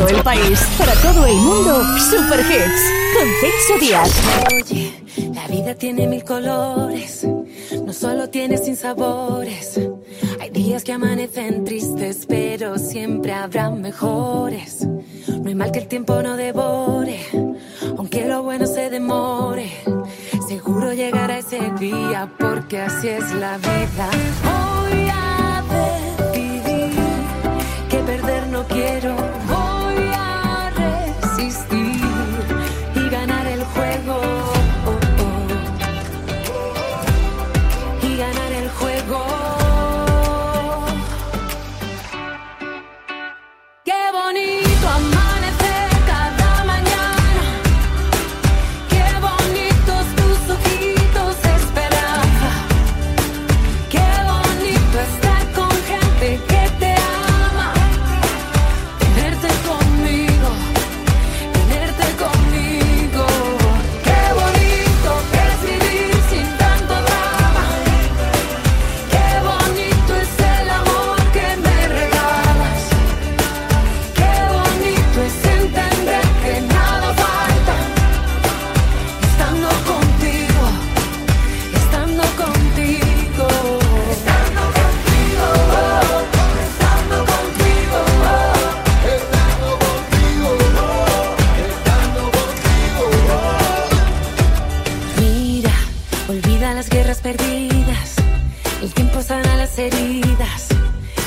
todo el país, para todo el mundo, Super Hits con Celso Díaz. Oye, la vida tiene mil colores, no solo tiene sin sabores. Hay días que amanecen tristes, pero siempre habrá mejores. No hay mal que el tiempo no devore, aunque lo bueno se demore. Seguro llegará ese día, porque así es la vida. Voy a decidir que perder no quiero.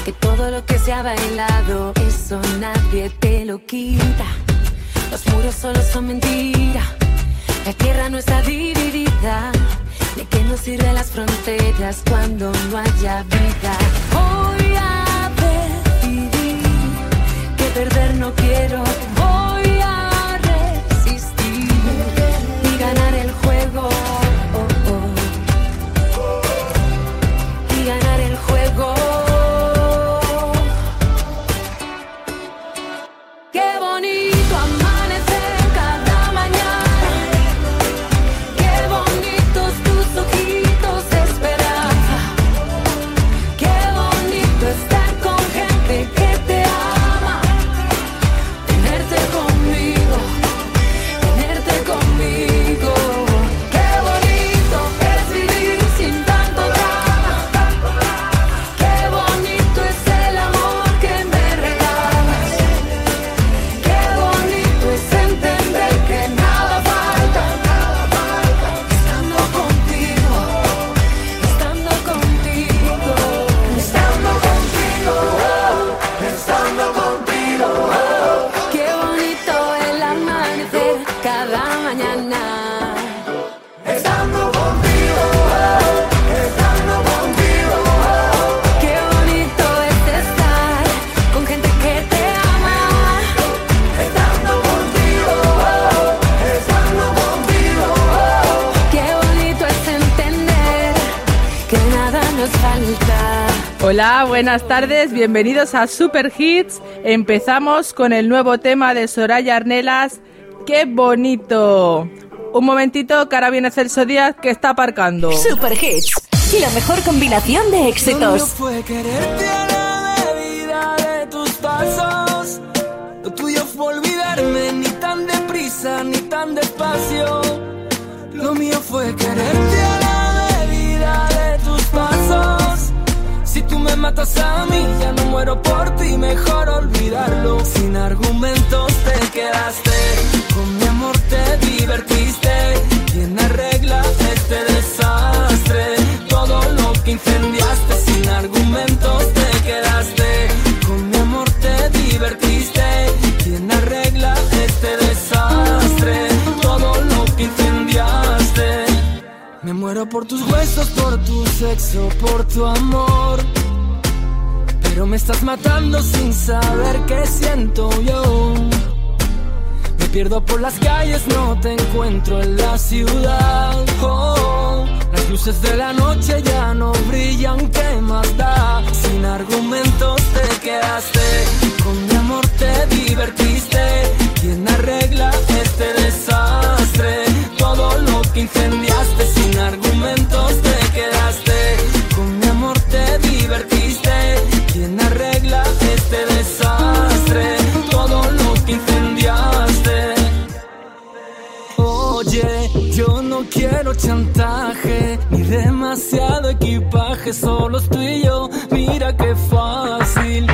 Que todo lo que se ha bailado, eso nadie te lo quita. Los muros solo son mentira. La tierra no está dividida. ¿De qué nos sirven las fronteras cuando no haya vida? Voy a decidir que perder no quiero. Voy Hola, buenas tardes, bienvenidos a Super Hits. Empezamos con el nuevo tema de Soraya Arnelas. ¡Qué bonito! Un momentito que ahora viene Celso Díaz que está aparcando. Super Hits, la mejor combinación de Lo mío éxitos. fue quererte a la medida de tus pasos. Lo tuyo fue olvidarme ni tan deprisa ni tan despacio. Lo mío fue quererte a matas a mí, ya no muero por ti, mejor olvidarlo. Sin argumentos te quedaste, con mi amor te divertiste. ¿Quién arregla este desastre? Todo lo que incendiaste, sin argumentos te quedaste. Con mi amor te divertiste. ¿Quién arregla este desastre? Todo lo que incendiaste. Me muero por tus huesos, por tu sexo, por tu amor. Pero me estás matando sin saber qué siento yo. Me pierdo por las calles, no te encuentro en la ciudad. Oh, las luces de la noche ya no brillan, ¿qué más da? Sin argumentos te quedaste, con mi amor te divertiste. ¿Quién arregla este desastre? Todo lo que incendiaste, sin argumentos te quedaste. Yo no quiero chantaje, ni demasiado equipaje, solo estoy yo, mira qué fácil.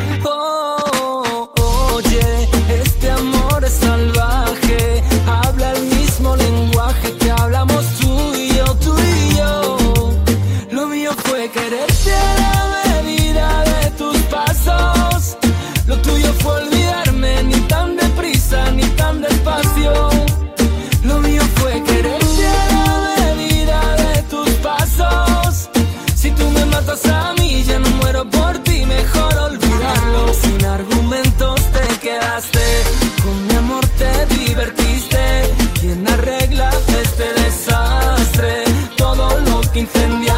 Todo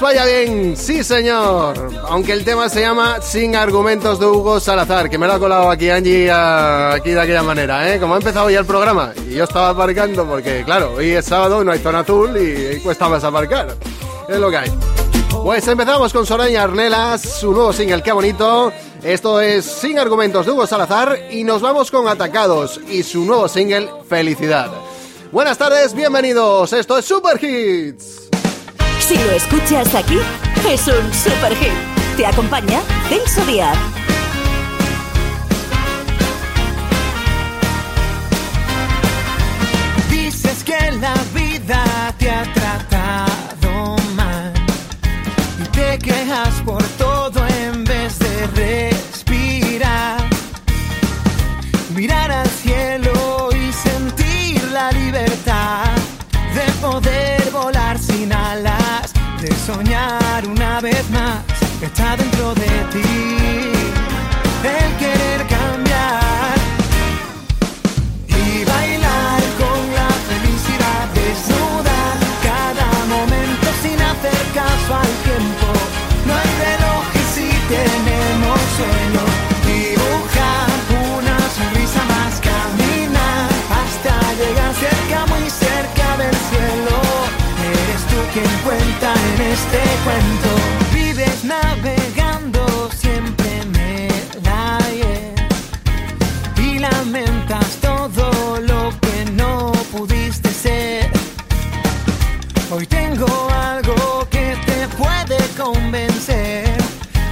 Vaya bien, sí señor. Aunque el tema se llama Sin argumentos de Hugo Salazar, que me lo ha colado aquí Angie a- aquí de aquella manera, ¿eh? Como ha empezado ya el programa y yo estaba aparcando porque, claro, hoy es sábado, no hay zona azul y, y cuesta más aparcar. Es lo que hay. Pues empezamos con Soraya Arnelas, su nuevo single, qué bonito. Esto es Sin argumentos de Hugo Salazar y nos vamos con Atacados y su nuevo single, Felicidad. Buenas tardes, bienvenidos. Esto es Super Hits. Si lo escuchas aquí, es un super hit. Te acompaña Celso Díaz. Dices que la vida te ha soñar una vez más que está dentro de ti. El querer cambiar y bailar con la felicidad desnuda cada momento sin hacer caso al tiempo. No hay relojes si tenemos sueño. Dibujar una sonrisa más, caminar hasta llegar cerca, muy cerca del cielo. Eres tú quien cuenta en este cuento. Vives navegando siempre el ayer y lamentas todo lo que no pudiste ser. Hoy tengo algo que te puede convencer.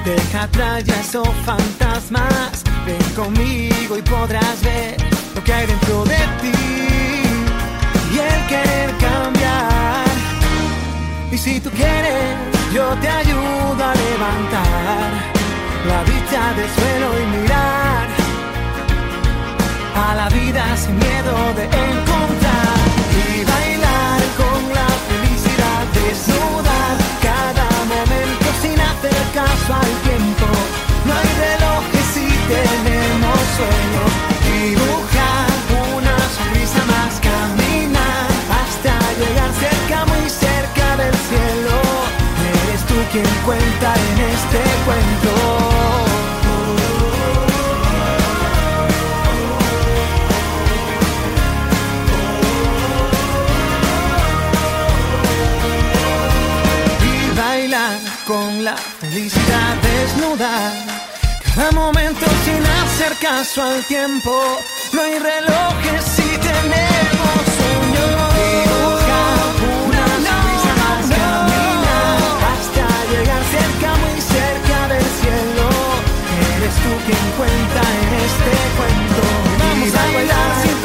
Deja ya esos fantasmas. Ven conmigo y podrás ver lo que hay dentro de ti y el querer cambiar. Si tú quieres, yo te ayudo a levantar la vista del suelo y mirar a la vida sin miedo de encontrar y bailar con la felicidad desnudar cada momento sin hacer caso al tiempo. No hay relojes si tenemos sueño. Quien cuenta en este cuento. y bailar con la felicidad desnuda. Cada momento sin hacer caso al tiempo. No hay relojes si tenemos Quien cuenta en este cuento. Vamos a bailar sin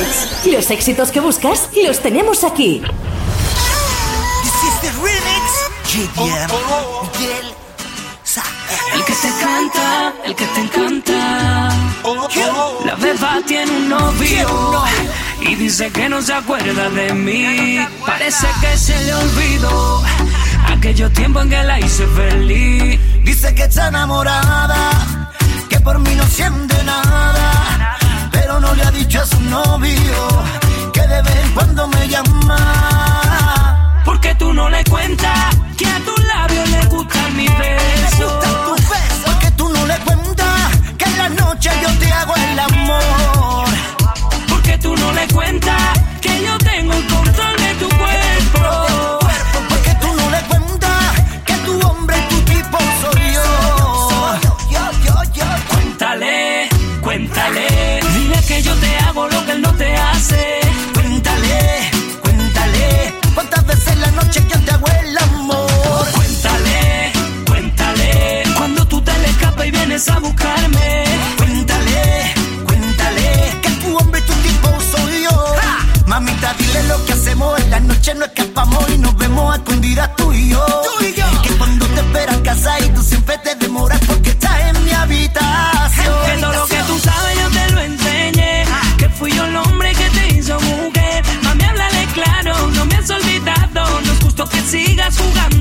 hits. Los éxitos que buscas los tenemos aquí. This is the remix. JDM. Miguel Sa- El que te canta, el que te encanta. La beba tiene un novio y dice que no se acuerda de mí. Parece que se le olvidó aquellos tiempos en que la hice feliz. Dice que está enamorada, que por mí no siente nada, pero no le ha dicho a su novio que de vez en cuando me llama. Porque tú no le cuentas que a tus labios le gustan mis besos. Porque tú no le cuentas que en la noche yo te hago el amor. Que sigas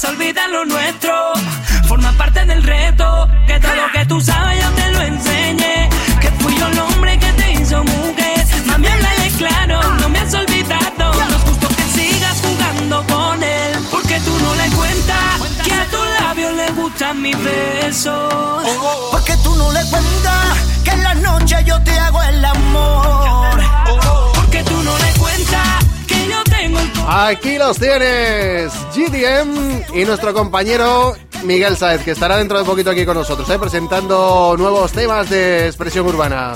vas a olvidar lo nuestro. Forma parte del reto. Que todo lo que tú sabes yo te lo enseñé. Que fui yo el hombre que te hizo mujer. Mami, háblale claro, no me has olvidado. No es justo que sigas jugando con él. Porque tú no le cuentas que a tus labios le gustan mis besos. Porque tú no le cuentas que en la noche yo te hago el amor. Aquí los tienes, GDM y nuestro compañero Miguel Saez, que estará dentro de poquito aquí con nosotros, ¿eh? presentando nuevos temas de expresión urbana.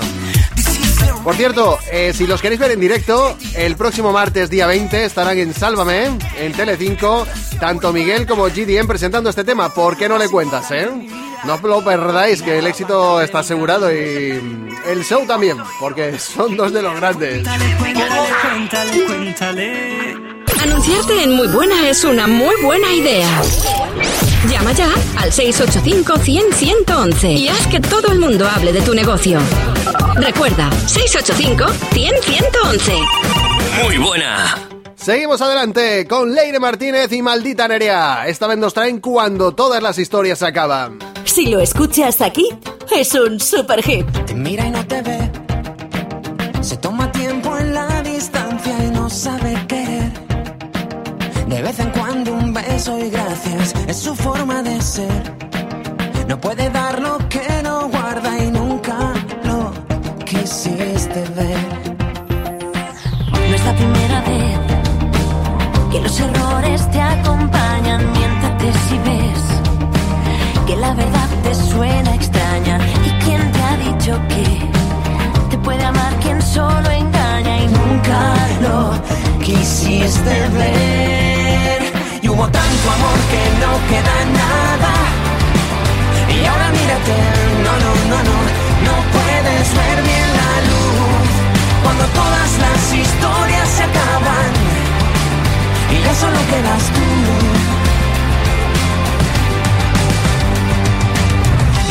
Por cierto, eh, si los queréis ver en directo, el próximo martes día 20 estarán en Sálvame, en Telecinco, tanto Miguel como GDM presentando este tema. ¿Por qué no le cuentas, eh? No lo perdáis, que el éxito está asegurado y el show también, porque son dos de los grandes. Cuéntale, cuéntale, cuéntale. Anunciarte en Muy Buena es una muy buena idea. Llama ya al 685-100-111 y haz que todo el mundo hable de tu negocio. Recuerda, 685-100-111. Muy buena. Seguimos adelante con Leire Martínez y Maldita Nerea. Esta vez nos traen cuando todas las historias se acaban. Si lo escuchas aquí, es un super hit. Te mira y no te ve. Se toma tiempo en la distancia y no sabe y gracias es su forma de ser. No puede dar lo que no guarda y nunca lo quisiste ver. No es la primera vez que los errores te acompañan. Miéntate si ves que la verdad te suena extraña. ¿Y quién te ha dicho que te puede amar quien solo engaña y nunca lo quisiste ver. Hubo tanto amor que no queda nada. Y ahora mírate, no, no, no, no, no puedes ver bien la luz. Cuando todas las historias se acaban y ya solo quedas tú.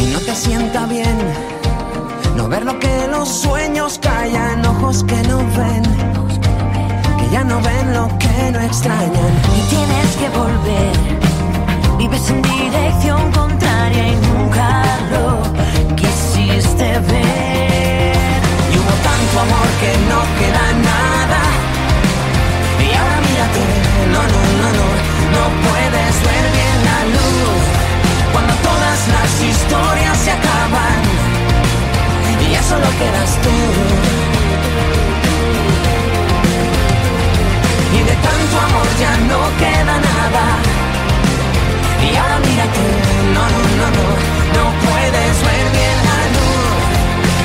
Y no te sienta bien no ver lo que los sueños callan, ojos que no ven, que ya no ven lo que no extrañan. y tienes que volver. Vives en dirección contraria y nunca lo quisiste ver. Y hubo tanto amor que no queda nada. Y ahora mírate, no, no, no, no, no puedes ver bien la luz. Cuando todas las historias se acaban y ya solo quedas tú. tu amor ya no queda nada. Y ahora mira tú no, no, no, no, no puedes ver bien la luz.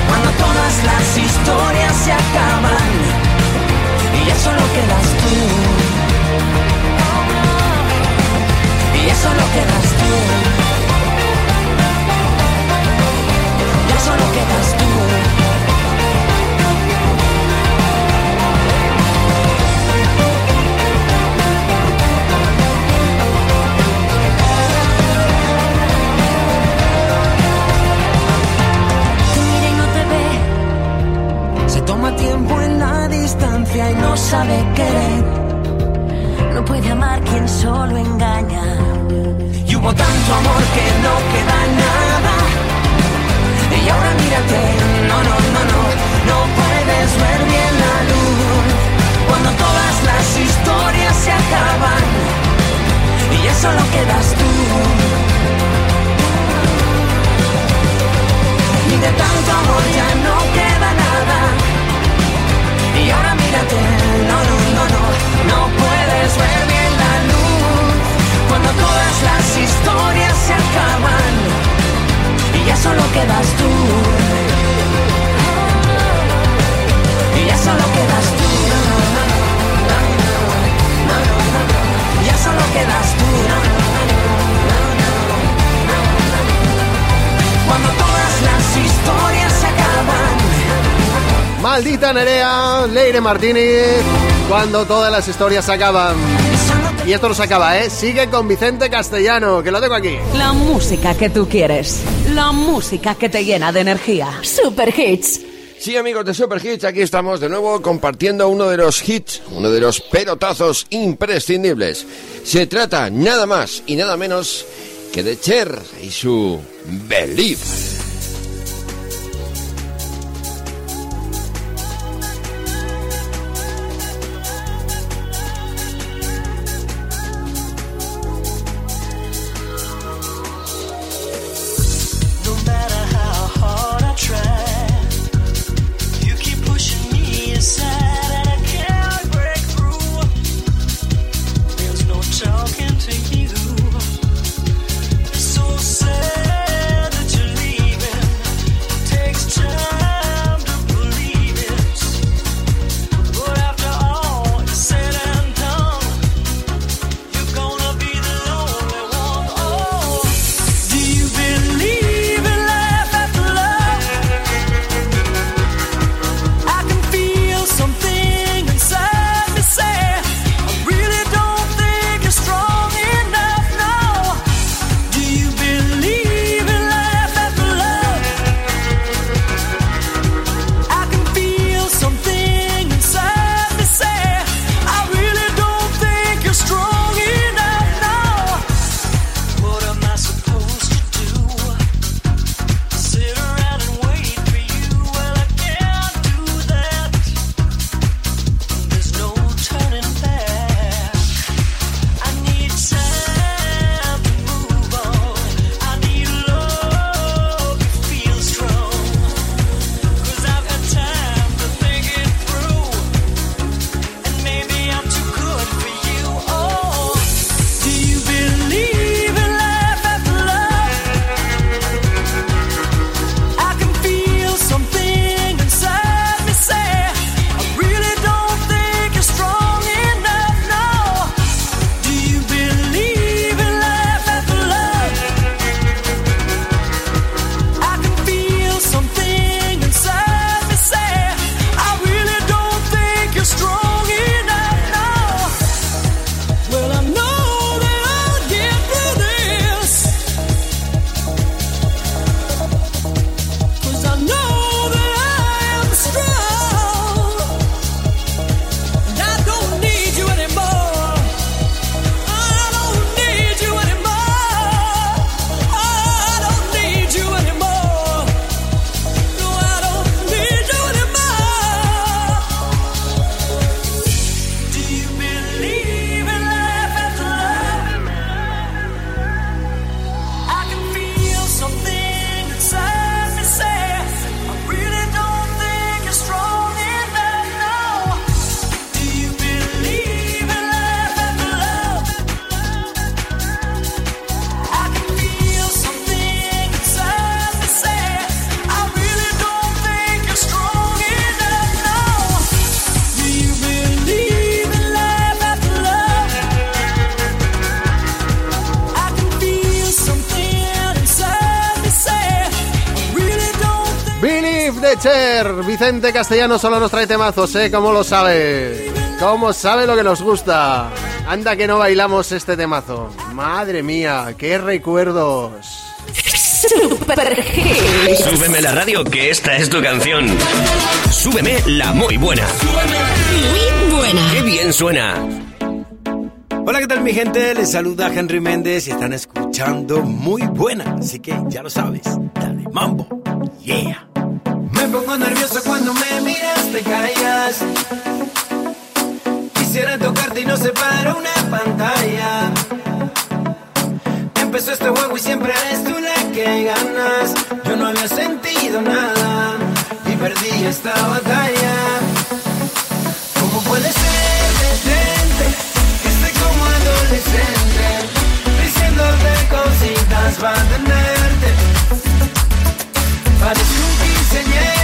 Cuando todas las historias se acaban y ya solo quedas tú. Y ya solo quedas tú. Ya solo quedas tú. tiempo en la distancia y no sabe querer. No puede amar quien solo engaña. Y hubo tanto amor que no queda nada. Y ahora mírate, no, no, no, no, no puedes ver bien la luz. Cuando todas las historias se acaban y ya solo quedas tú. Y de tanto amor ya no queda nada y ahora mira tú, no, no, no, no. Nerea, Leire Martínez, cuando todas las historias se acaban. Y esto no se acaba, ¿eh? Sigue con Vicente Castellano, que lo tengo aquí. La música que tú quieres. La música que te llena de energía. Super Hits. Sí, amigos de Super Hits, aquí estamos de nuevo compartiendo uno de los hits, uno de los pelotazos imprescindibles. Se trata nada más y nada menos que de Cher y su Believe. Vicente Castellano solo nos trae temazos, ¿eh? ¿Cómo lo sabe? ¿Cómo sabe lo que nos gusta? Anda que no bailamos este temazo. Madre mía, qué recuerdos. Super Hits. Súbeme la radio que esta es tu canción. Súbeme la muy buena. Muy buena. ¡Qué bien suena! Hola, ¿qué tal mi gente? Les saluda Henry Méndez y están escuchando muy buena, así que ya lo sabes, dale mambo, yeah. Me pongo nervioso callas. Quisiera tocarte y no se para una pantalla. Empezó este juego y siempre eres tú la que ganas. Yo no había sentido nada y perdí esta batalla. ¿Cómo puede ser detente que esté como adolescente? Diciéndote cositas para tenerte. Parece un quinceañero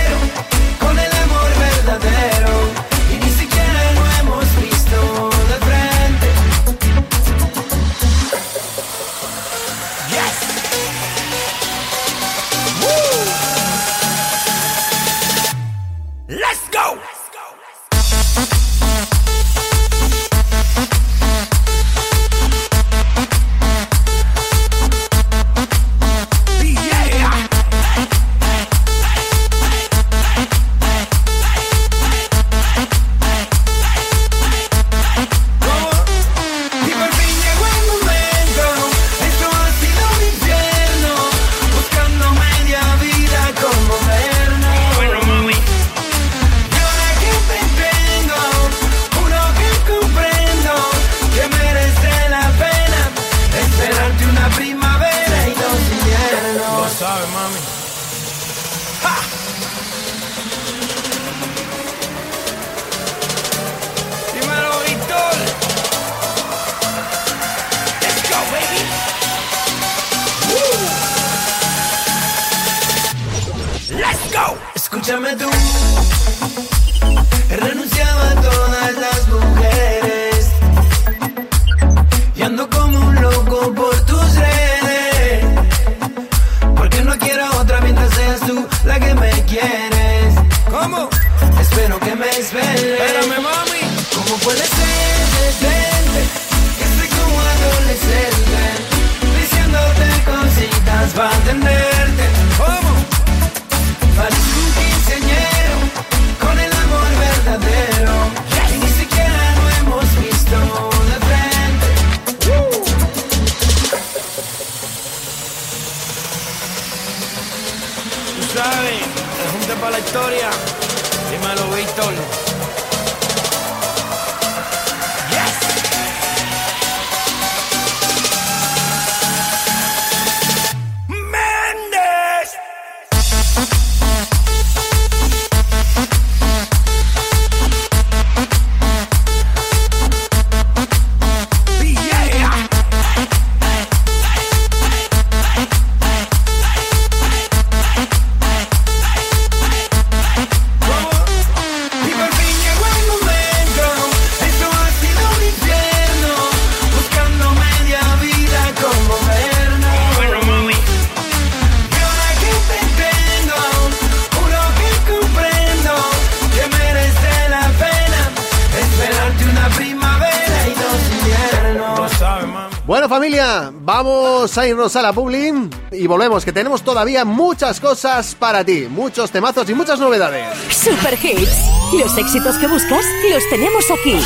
a irnos a la Publi y volvemos, que tenemos todavía muchas cosas para ti, muchos temazos y muchas novedades. Super Hits. Los éxitos que buscas los tenemos aquí.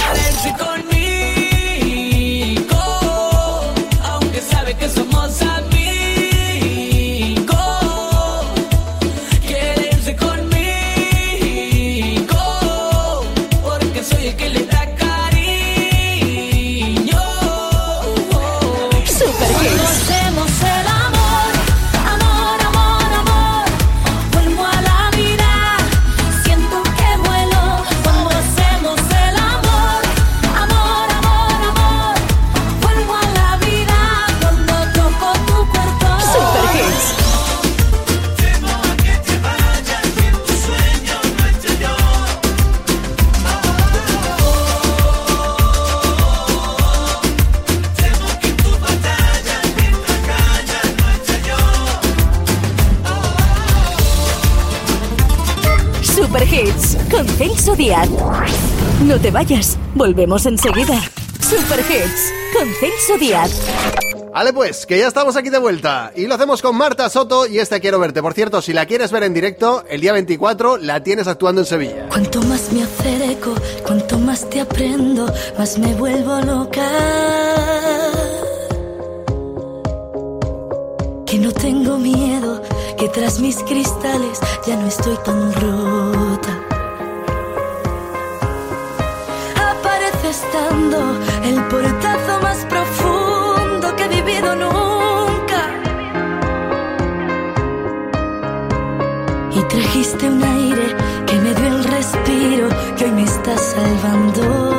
Díaz. No te vayas, volvemos enseguida. Super Hits con Celso Díaz. Vale pues, que ya estamos aquí de vuelta y lo hacemos con Marta Soto y esta Quiero Verte. Por cierto, si la quieres ver en directo, el día 24 la tienes actuando en Sevilla. Cuanto más me acerco, cuanto más te aprendo, más me vuelvo loca. Que no tengo miedo, que tras mis cristales ya no estoy tan rota. Nunca. Y trajiste un aire que me dio el respiro que hoy me está salvando.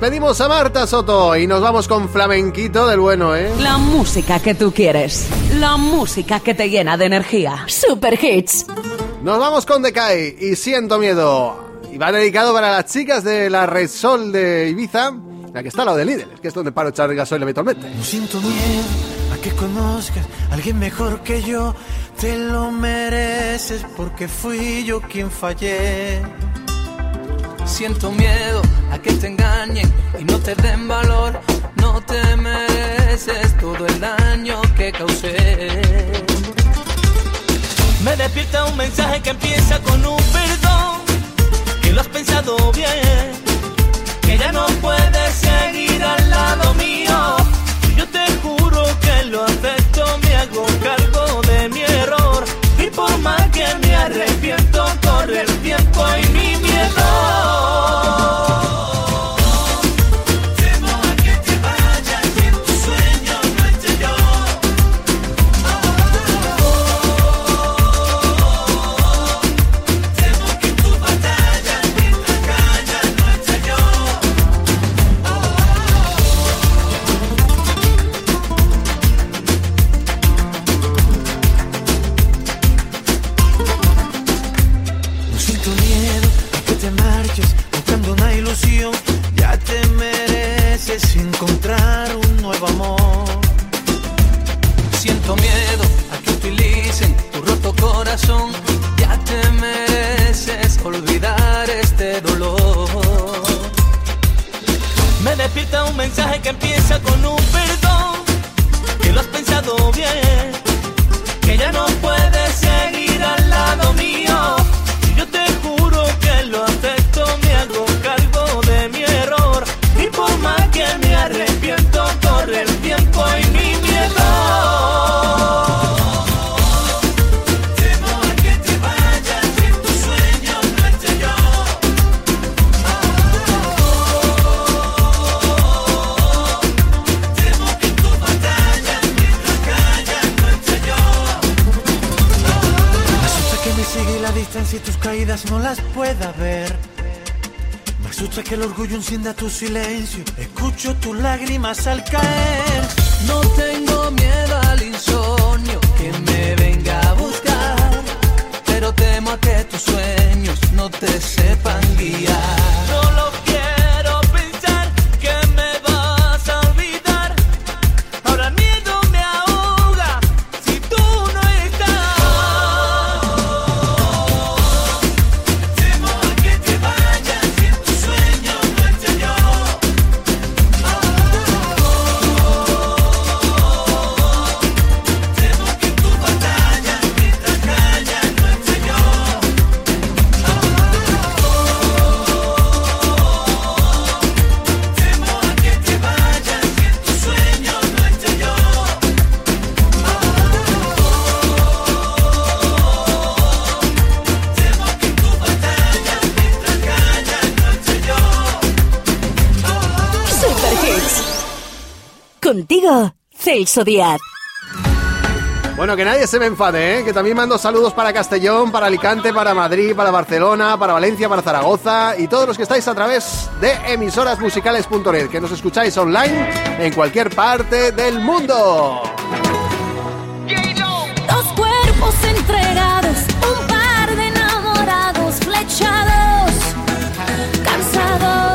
Despedimos a Marta Soto y nos vamos con flamenquito del bueno, ¿eh? La música que tú quieres. La música que te llena de energía. Super Hits. Nos vamos con Decay y Siento Miedo. Y va dedicado para las chicas de la Red Sol de Ibiza, la que está al lado de Lidl, es que es donde paro echar gasoil habitualmente. No siento miedo a que conozcas a alguien mejor que yo. Te lo mereces porque fui yo quien fallé. Siento miedo a que te engañen y no te den valor. No te mereces todo el daño que causé. Me despierta un mensaje que empieza con un perdón. Que lo has pensado bien. Que ya no puedes seguir al lado mío. Yo te juro que lo acepto, me hago cargo de mi error. Y por más que me arrepiento, corre el tiempo y mi miedo. Corazón. Ya te mereces olvidar este dolor. Me despierta un mensaje que empieza con un perdón. Que lo has pensado bien. Que ya no puedes no las pueda ver. Me asusta que el orgullo encienda tu silencio. Escucho tus lágrimas al caer. No tengo miedo al insomnio que me venga a buscar, pero temo a que tus sueños no te sepan guiar. Contigo, Celso Díaz. Bueno, que nadie se me enfade, ¿eh? que también mando saludos para Castellón, para Alicante, para Madrid, para Barcelona, para Valencia, para Zaragoza y todos los que estáis a través de emisorasmusicales.net, que nos escucháis online en cualquier parte del mundo. Dos cuerpos entregados, un par de enamorados flechados, cansados.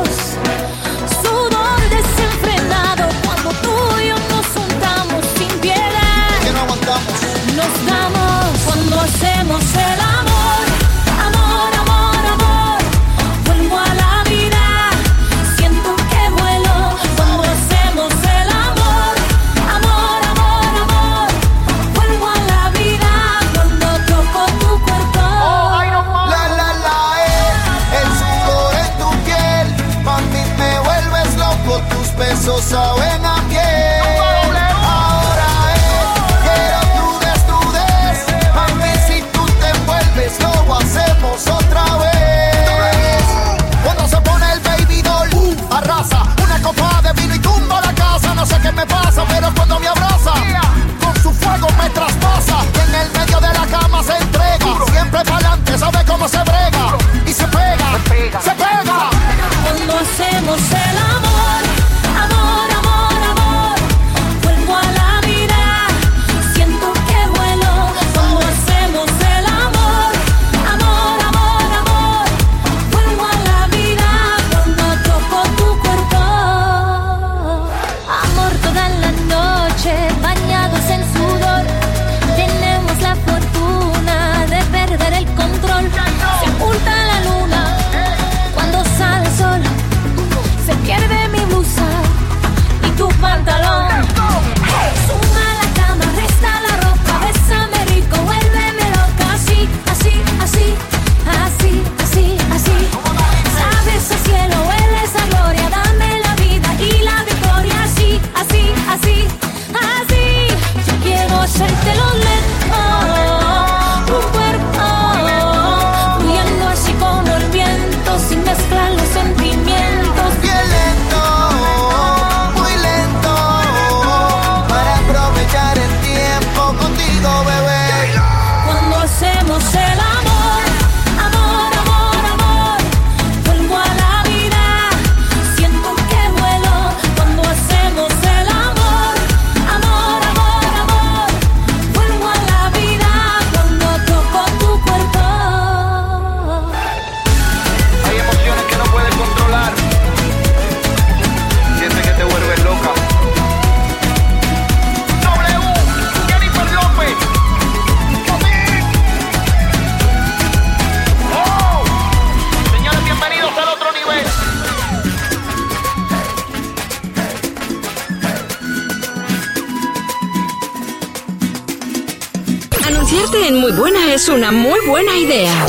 Muy Buena es una muy buena idea.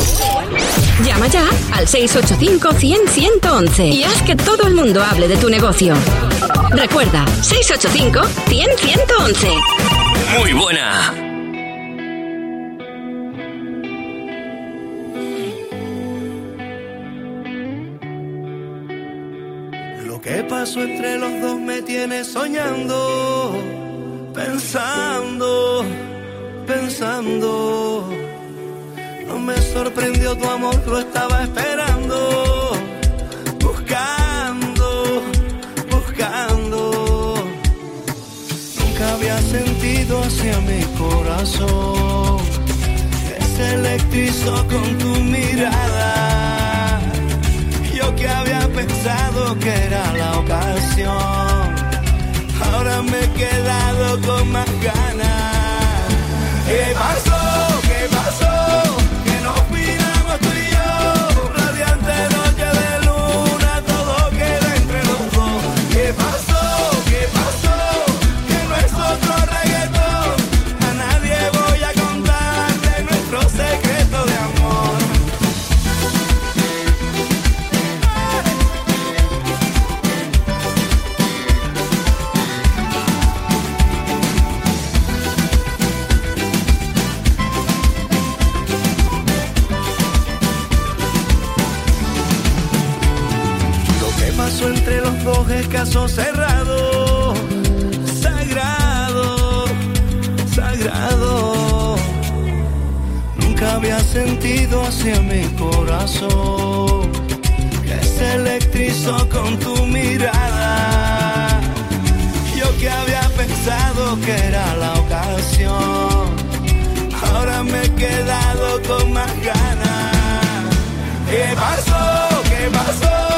Llama ya al 685-100-111 y haz que todo el mundo hable de tu negocio. Recuerda, 685-100-111. Muy buena. Lo que pasó entre los dos me tiene soñando, pensando pensando. No me sorprendió tu amor, lo estaba esperando. Buscando, buscando. Nunca había sentido hacia mi corazón. Que se electrizó con tu mirada. Yo que había pensado que era la ocasión. Ahora me he quedado con más ganas pasó? ¿Qué pasó? coges caso cerrado, sagrado, sagrado. Nunca había sentido hacia mi corazón que se electrizó con tu mirada. Yo que había pensado que era la ocasión, ahora me he quedado con más ganas. ¿Qué pasó? ¿Qué pasó?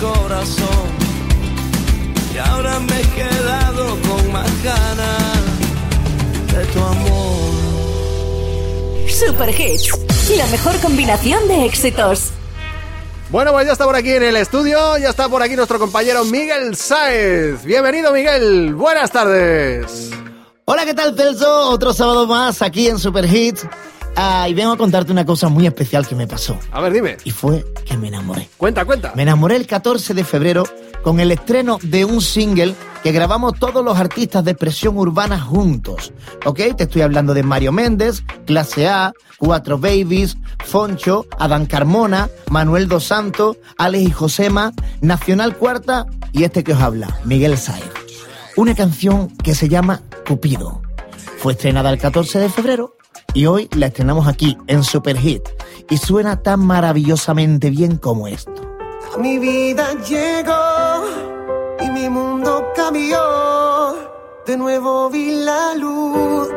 Corazón, y ahora me he quedado con más ganas de tu amor. Super Hits, la mejor combinación de éxitos. Bueno, pues ya está por aquí en el estudio, ya está por aquí nuestro compañero Miguel Sáez. Bienvenido, Miguel. Buenas tardes. Hola, ¿qué tal, Celso? Otro sábado más aquí en Super Hits. Ah, y vengo a contarte una cosa muy especial que me pasó. A ver, dime. Y fue que me enamoré. Cuenta, cuenta. Me enamoré el 14 de febrero con el estreno de un single que grabamos todos los artistas de expresión urbana juntos. ¿Ok? Te estoy hablando de Mario Méndez, Clase A, Cuatro Babies, Foncho, Adán Carmona, Manuel Dos Santos, Alex y Josema, Nacional Cuarta y este que os habla, Miguel Saez. Una canción que se llama Cupido. Fue estrenada el 14 de febrero y hoy la estrenamos aquí en Super Hit y suena tan maravillosamente bien como esto. A mi vida llegó y mi mundo cambió. De nuevo vi la luz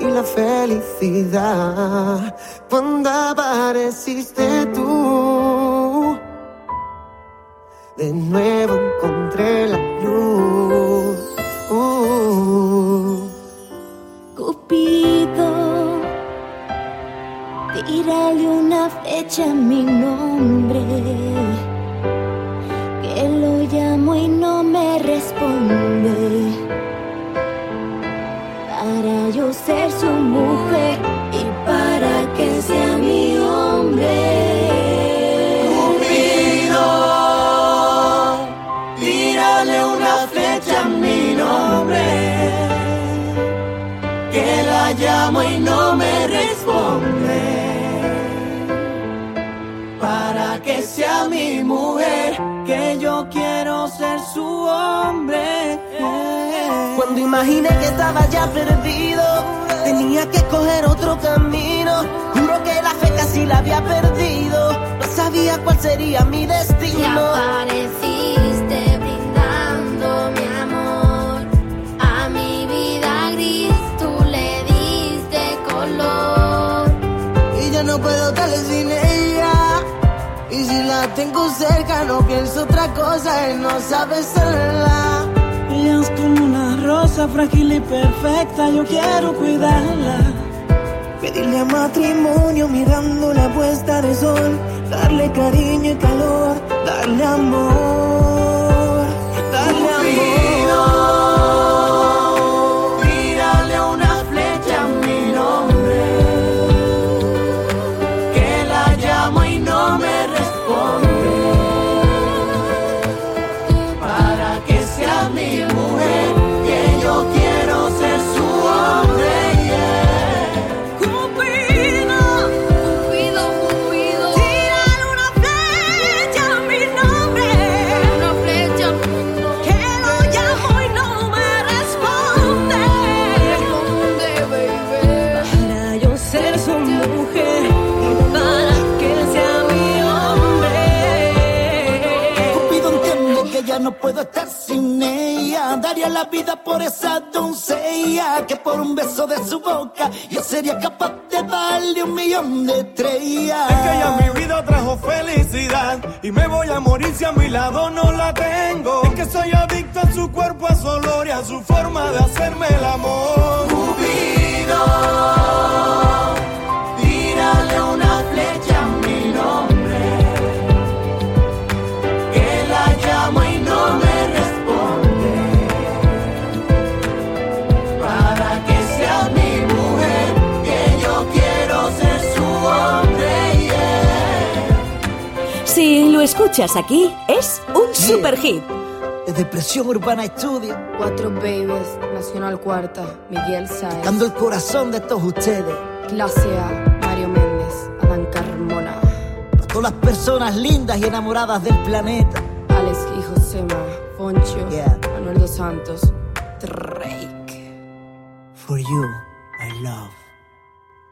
y la felicidad cuando apareciste tú. De nuevo encontré la luz. Tírale una fecha a mi nombre. Que lo llamo y no me responde. Para yo ser su mujer y para que sea mi hombre. Cupido, tírale una flecha a mi nombre. Que la llamo y no que yo quiero ser su hombre. Cuando imaginé que estaba ya perdido, tenía que coger otro camino. Juro que la fe casi la había perdido. No sabía cuál sería mi destino. apareciste brindando mi amor a mi vida gris. Tú le diste color. Y yo no puedo. Y si la tengo cerca, no pienso otra cosa y no sabe sola. Ella es como una rosa frágil y perfecta, yo quiero cuidarla. Pedirle matrimonio mirando la puesta de sol, darle cariño y calor, darle amor, darle amor. De su boca yo sería capaz de darle un millón de estrellas. Es que ella a mi vida trajo felicidad y me voy a morir si a mi lado no la tengo. Es que soy adicto a su cuerpo, a su olor y a su forma de hacerme el amor. Escuchas aquí, es un super hit. De Depresión Urbana Estudio. Cuatro babies, Nacional Cuarta, Miguel Saez. Tocando el corazón de todos ustedes. Clase A, Mario Méndez, Adán Carmona. Para todas las personas lindas y enamoradas del planeta. Alex y Josema, Foncho, Yeah. Manuel dos Santos, Drake. For you, I love.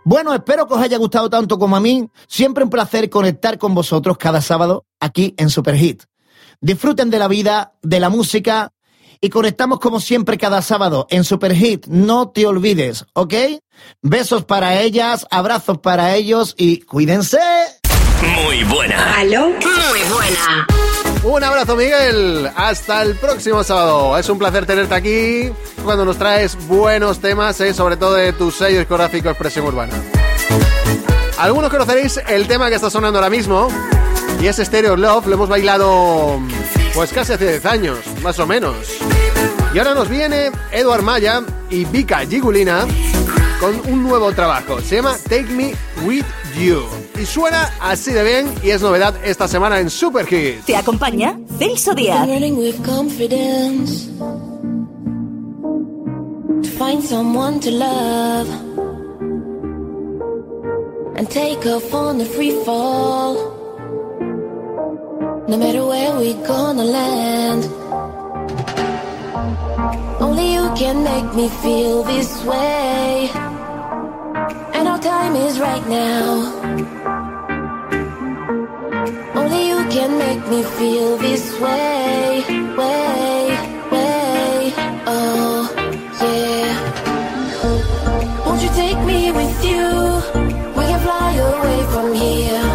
Bueno, espero que os haya gustado tanto como a mí. Siempre un placer conectar con vosotros cada sábado aquí en Superhit. Disfruten de la vida, de la música y conectamos como siempre cada sábado en Superhit. No te olvides, ¿ok? Besos para ellas, abrazos para ellos y cuídense. Muy buena. ¿Aló? Muy buena. Un abrazo, Miguel. Hasta el próximo sábado. Es un placer tenerte aquí cuando nos traes buenos temas, eh, sobre todo de tu sello discográfico Expresión Urbana. Algunos conoceréis el tema que está sonando ahora mismo y es Stereo Love. Lo hemos bailado pues casi hace 10 años, más o menos. Y ahora nos viene Eduard Maya y Vika Gigulina con un nuevo trabajo. Se llama Take Me With You. Y suena así de bien y es novedad esta semana en Super Hits. Te acompaña Celso Díaz. running with confidence to find someone to love and take off on the free fall. No matter where we're gonna land, only you can make me feel this way. And our time is right now. Only you can make me feel this way, way, way. Oh, yeah. Won't you take me with you? We can fly away from here.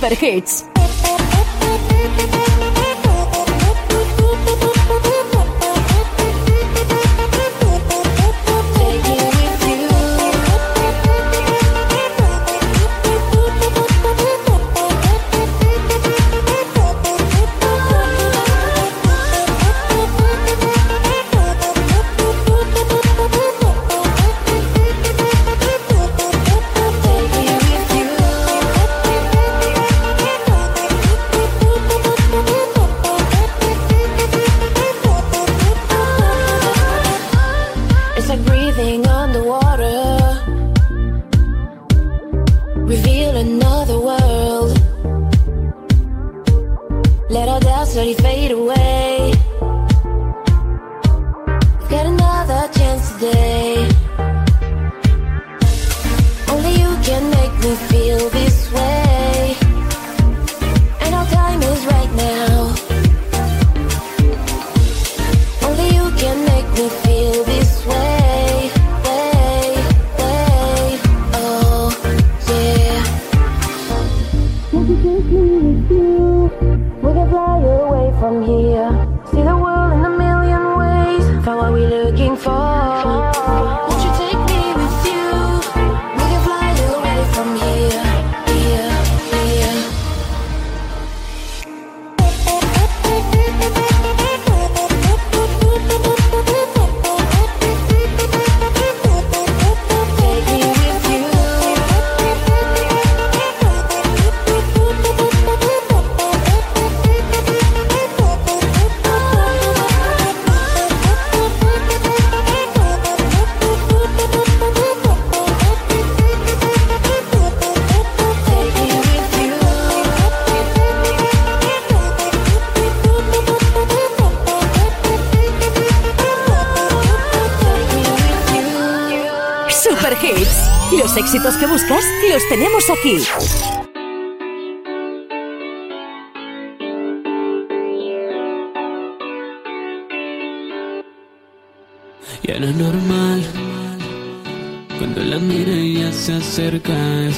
Super Hits.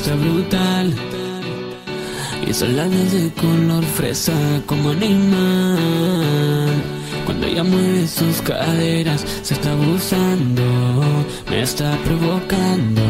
está brutal. Y esas labios de color fresa como animal. Cuando ella mueve sus caderas, se está abusando, me está provocando.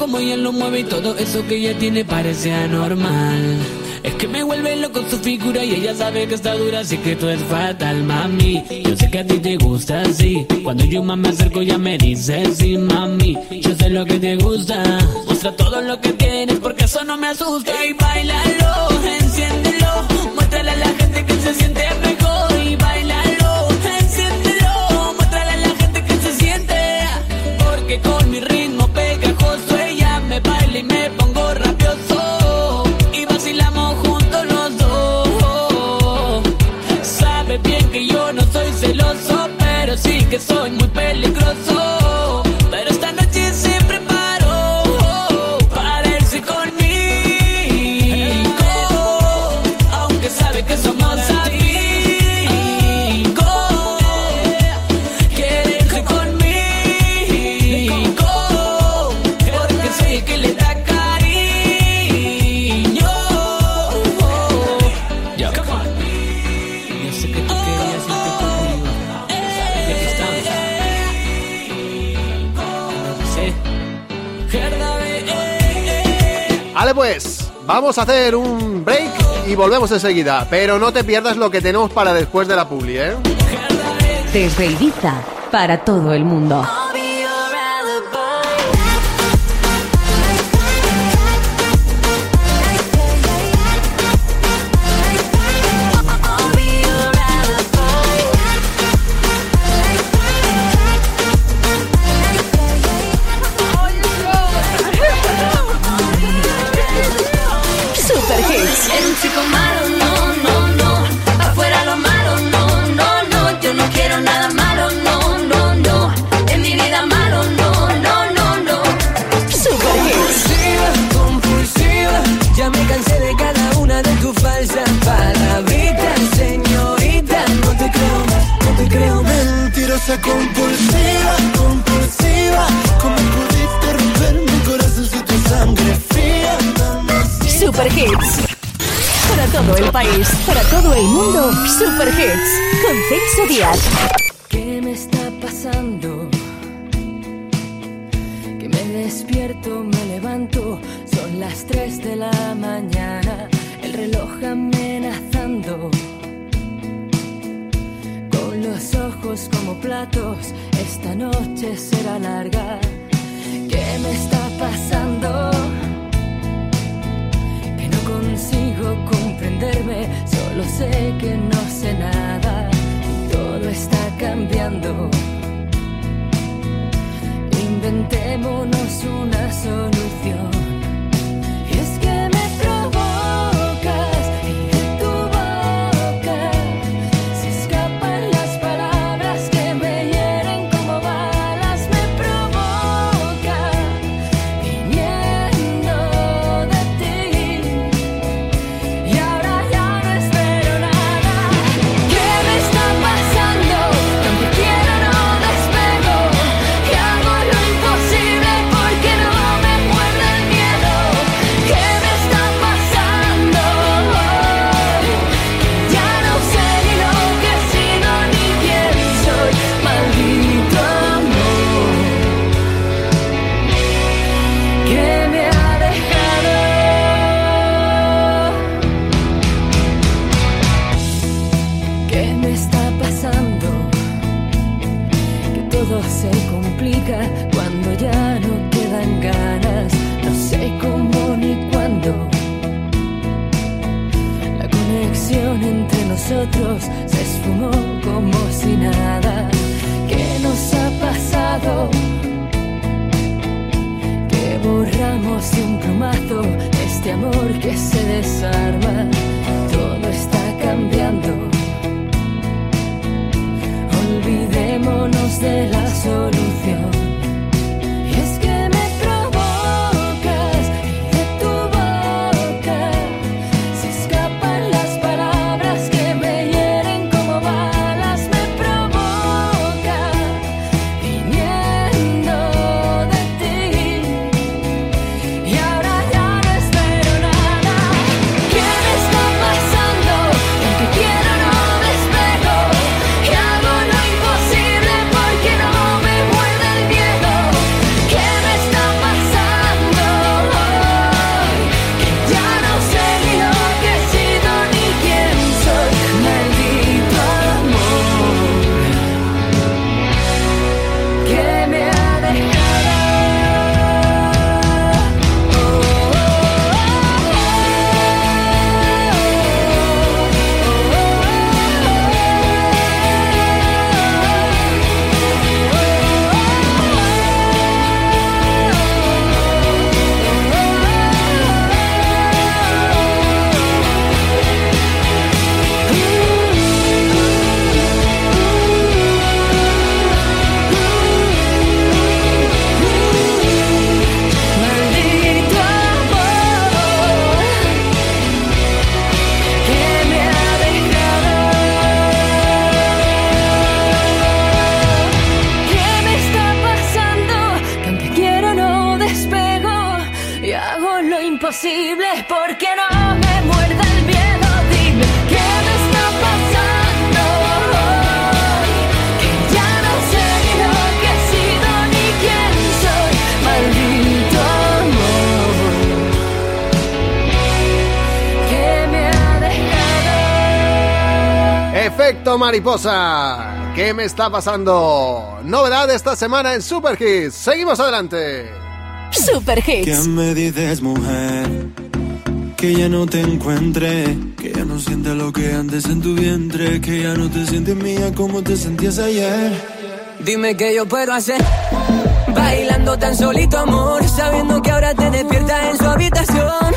como ella lo mueve y todo eso que ella tiene parece anormal. Es que me vuelve loco su figura y ella sabe que está dura, así que todo es fatal, mami. Yo sé que a ti te gusta así. Cuando yo más me acerco, ya me dice sí, mami. Yo sé lo que te gusta. Muestra todo lo que tienes porque eso no me asusta. Y bailalo, enciéndelo. Muéstrale a la gente que se siente pues, vamos a hacer un break y volvemos enseguida. Pero no te pierdas lo que tenemos para después de la publi, ¿eh? Desde para todo el mundo. Para todo el país, para todo el mundo, Super Hits, con Celso Díaz. Mariposa. ¿Qué me está pasando? Novedad esta semana en Super Hits. Seguimos adelante. Super ¿Qué Hits. me dices, mujer? Que ya no te encuentre, que ya no sientes lo que antes en tu vientre, que ya no te sientes mía como te sentías ayer. Dime qué yo puedo hacer. Bailando tan solito, amor. Sabiendo que ahora te despiertas en su habitación.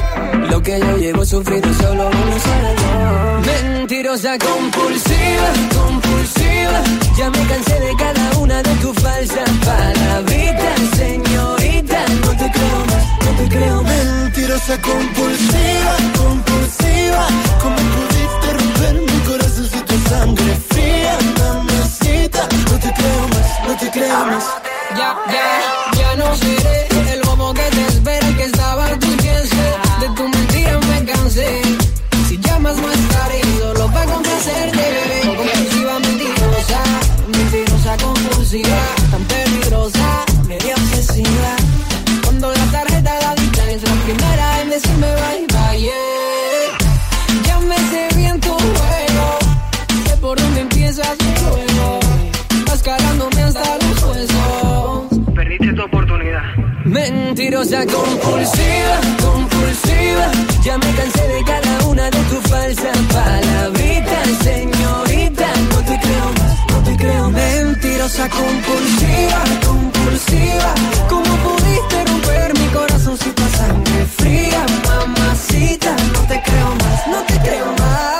Lo que yo llevo sufrido solo uno sabe. Mentirosa compulsiva, compulsiva. Ya me cansé de cada una de tus falsas palabritas, señorita. No te creo más, no te creo más. Mentirosa compulsiva, compulsiva. ¿Cómo pudiste romper mi corazón si tu sangre fría, mamacita? No te creo más, no te creo más. Ya, ya, ya no seré el bobo que te Tu oportunidad. Mentirosa compulsiva, compulsiva. Ya me cansé de cada una de tus falsas palabritas, señorita. No te creo más, no te creo. Mentirosa compulsiva, compulsiva. ¿Cómo pudiste romper mi corazón si tu fría, mamacita? No te creo más, no te creo más.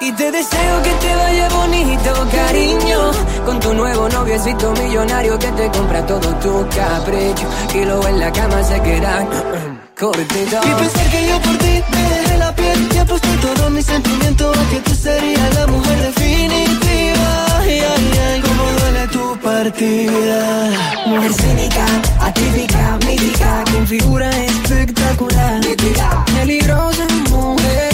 Y te deseo que te vaya bonito, cariño. Con tu nuevo noviecito millonario que te compra todo tu capricho. Y luego en la cama se quedan cortito. Y pensar que yo por ti me dejé la piel y aposté todo mi sentimiento a que tú serías la mujer definitiva. Ay, ay, ay, cómo duele tu partida. Mujer cínica, atípica, mítica, con figura espectacular. Nítida, peligrosa mujer,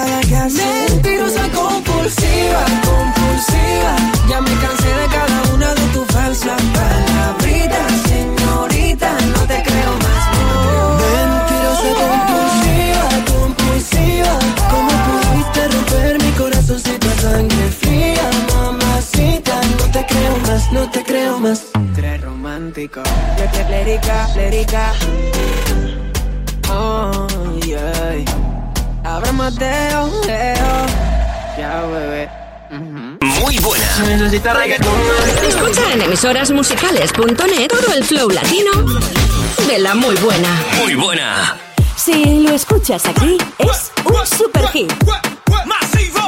para Mentirosa compulsiva, compulsiva. Ya me cansé de cada una de tus falsas palabritas, señorita, no te creo más. No. Mentirosa compulsiva, compulsiva. ¿Cómo pudiste romper mi corazón corazoncito a sangre fría, mamacita? No te creo más, no te creo más. Tres romántico, lérica, lérica. Oh, yeah. Mateo, leo. Ya, bebé. Muy buena. Necesita reggaetón. Escucha en emisorasmusicales.net todo el flow latino de la muy buena. Muy buena. Si lo escuchas aquí, es un super hit. Masivo.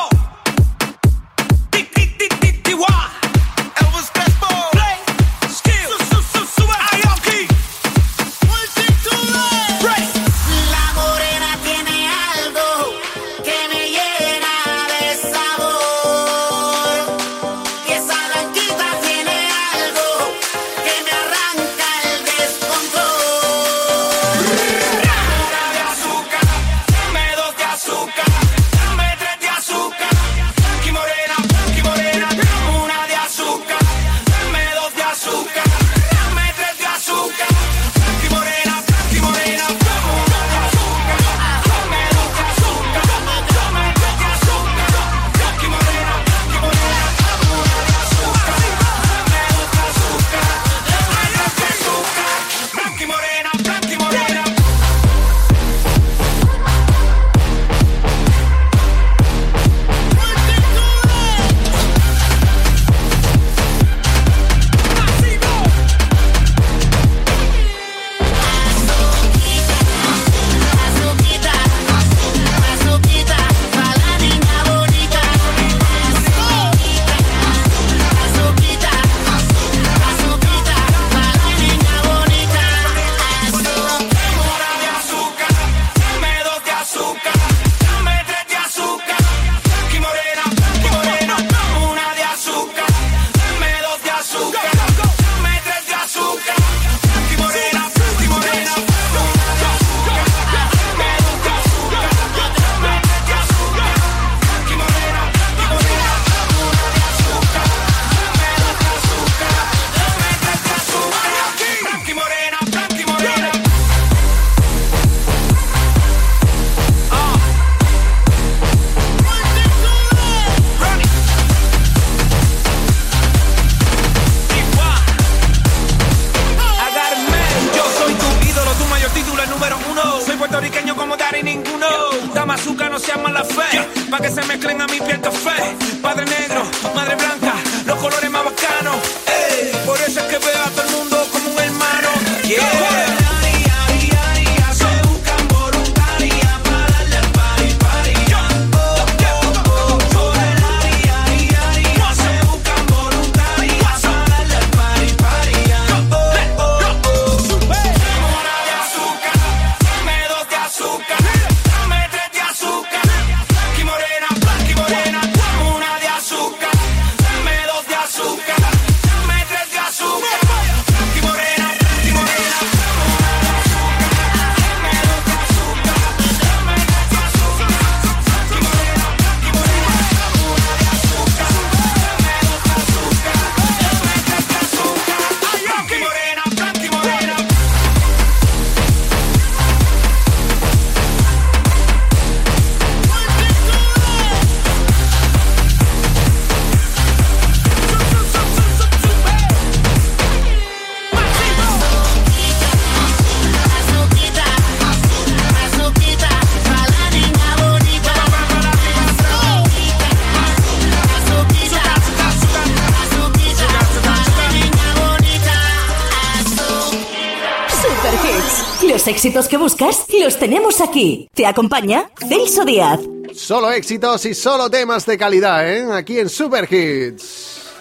Los éxitos que buscas los tenemos aquí. Te acompaña Celso Díaz. Solo éxitos y solo temas de calidad, ¿eh? Aquí en Super Hits.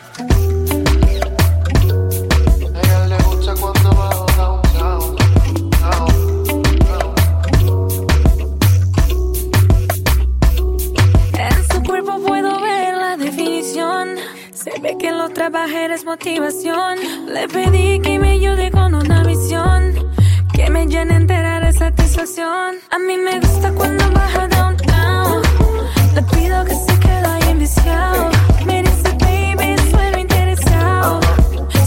En su cuerpo puedo ver la definición. Se ve que lo trabajé es motivación. Le pedí que me ayude con una misión que me llena entera de satisfacción. A mí me gusta cuando baja downtown. Le pido que se quede ahí enviciado. Me dice, baby, suelo interesado.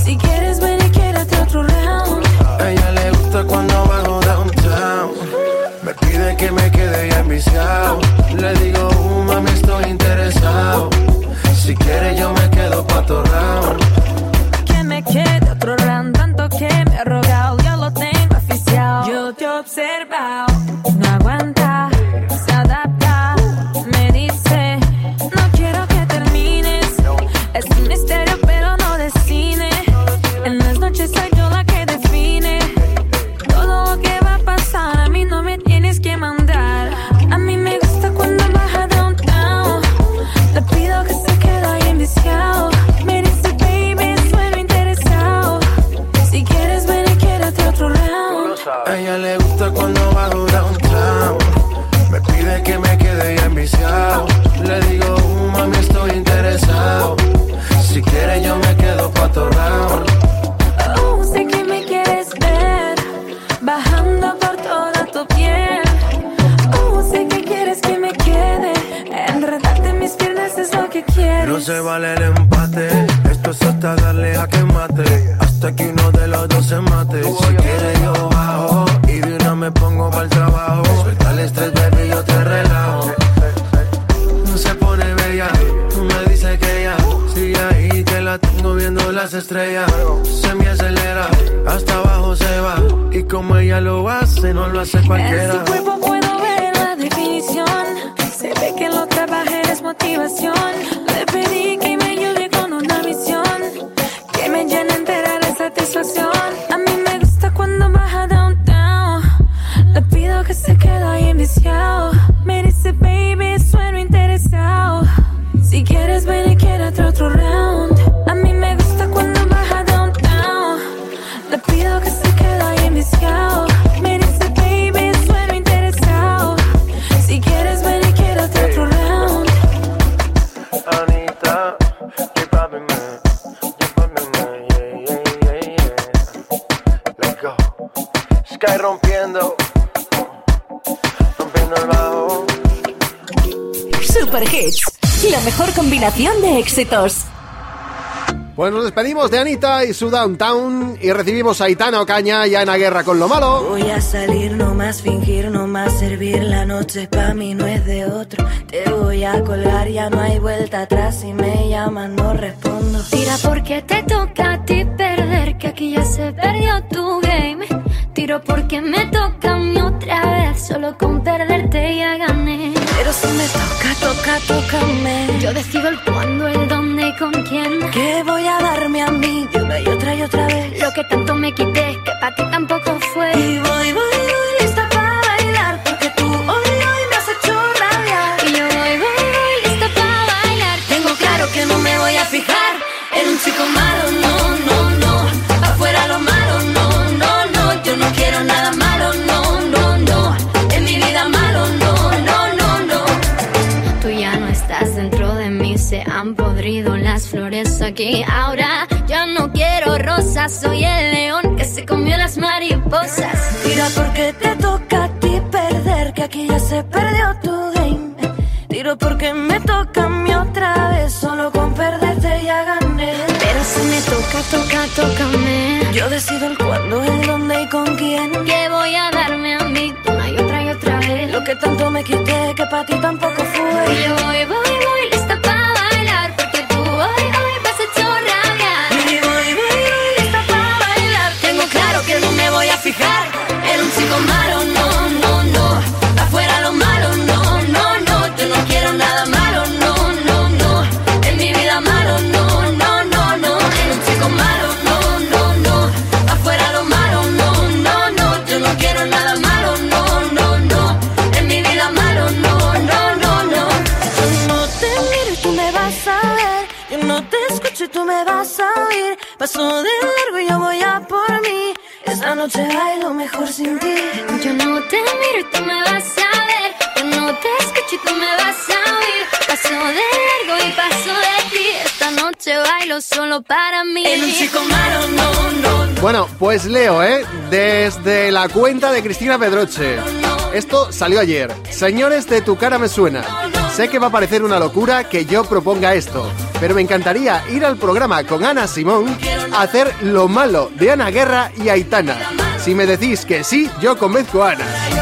Si quieres, ven y quédate otro round. A ella le gusta cuando bajo downtown. Me pide que me quede ahí enviciado. Le digo, uh, mami, estoy interesado. Si quieres, yo me quedo pa' tu round. Que me quede te observaba. Hace En su cuerpo puedo ver la definición. Se ve que lo trabaja es motivación. Éxitos. Pues nos despedimos de Anita y su Downtown y recibimos a Itana Ocaña ya en la guerra con lo malo. Voy a salir, no más fingir, no más servir. La noche pa' mí no es de otro. Te voy a colgar, ya no hay vuelta atrás. Si me llaman, no respondo. Tira porque te toca a ti perder, que aquí ya se perdió tu game. Tiro porque me toca a mí otra vez, solo con perderte ya gané. Pero si me toca, toca, tócame. Yo decido el cuándo, el dónde y con quién. ¿Qué voy a darme a mí de una y otra y otra vez? Lo que tanto me quité, que para ti tampoco fue. Y voy, voy, voy, lista para bailar. Porque tú hoy, hoy me has hecho rabiar. Y yo voy, voy, voy, lista para bailar. Tengo claro que no me voy a fijar en un chico malo, flores aquí. Ahora ya no quiero rosas, soy el león que se comió las mariposas. Tira porque te toca a ti perder, que aquí ya se perdió tu game. Tiro porque me toca a mí otra vez, solo con perderte ya gané. Pero si me toca, toca, tócame. Yo decido el cuándo, el dónde y con quién. Que voy a darme a mí una y otra y otra vez. Lo que tanto me quité, que para ti tampoco fue. Y yo voy, voy, voy, fijar en un chico malo, Paso de largo y yo voy a por mí. Esta noche bailo mejor sin ti. Yo no te miro y tú me vas a ver. Yo no te escucho y tú me vas a oír. Paso de largo y noche bailo solo para mí. En un chico malo, no, no, no. Bueno, pues leo, ¿eh? Desde la cuenta de Cristina Pedroche. Esto salió ayer. Señores, de tu cara me suena. Sé que va a parecer una locura que yo proponga esto, pero me encantaría ir al programa con Ana Simón a hacer lo malo de Ana Guerra y Aitana. Si me decís que sí, yo convenzco a Ana.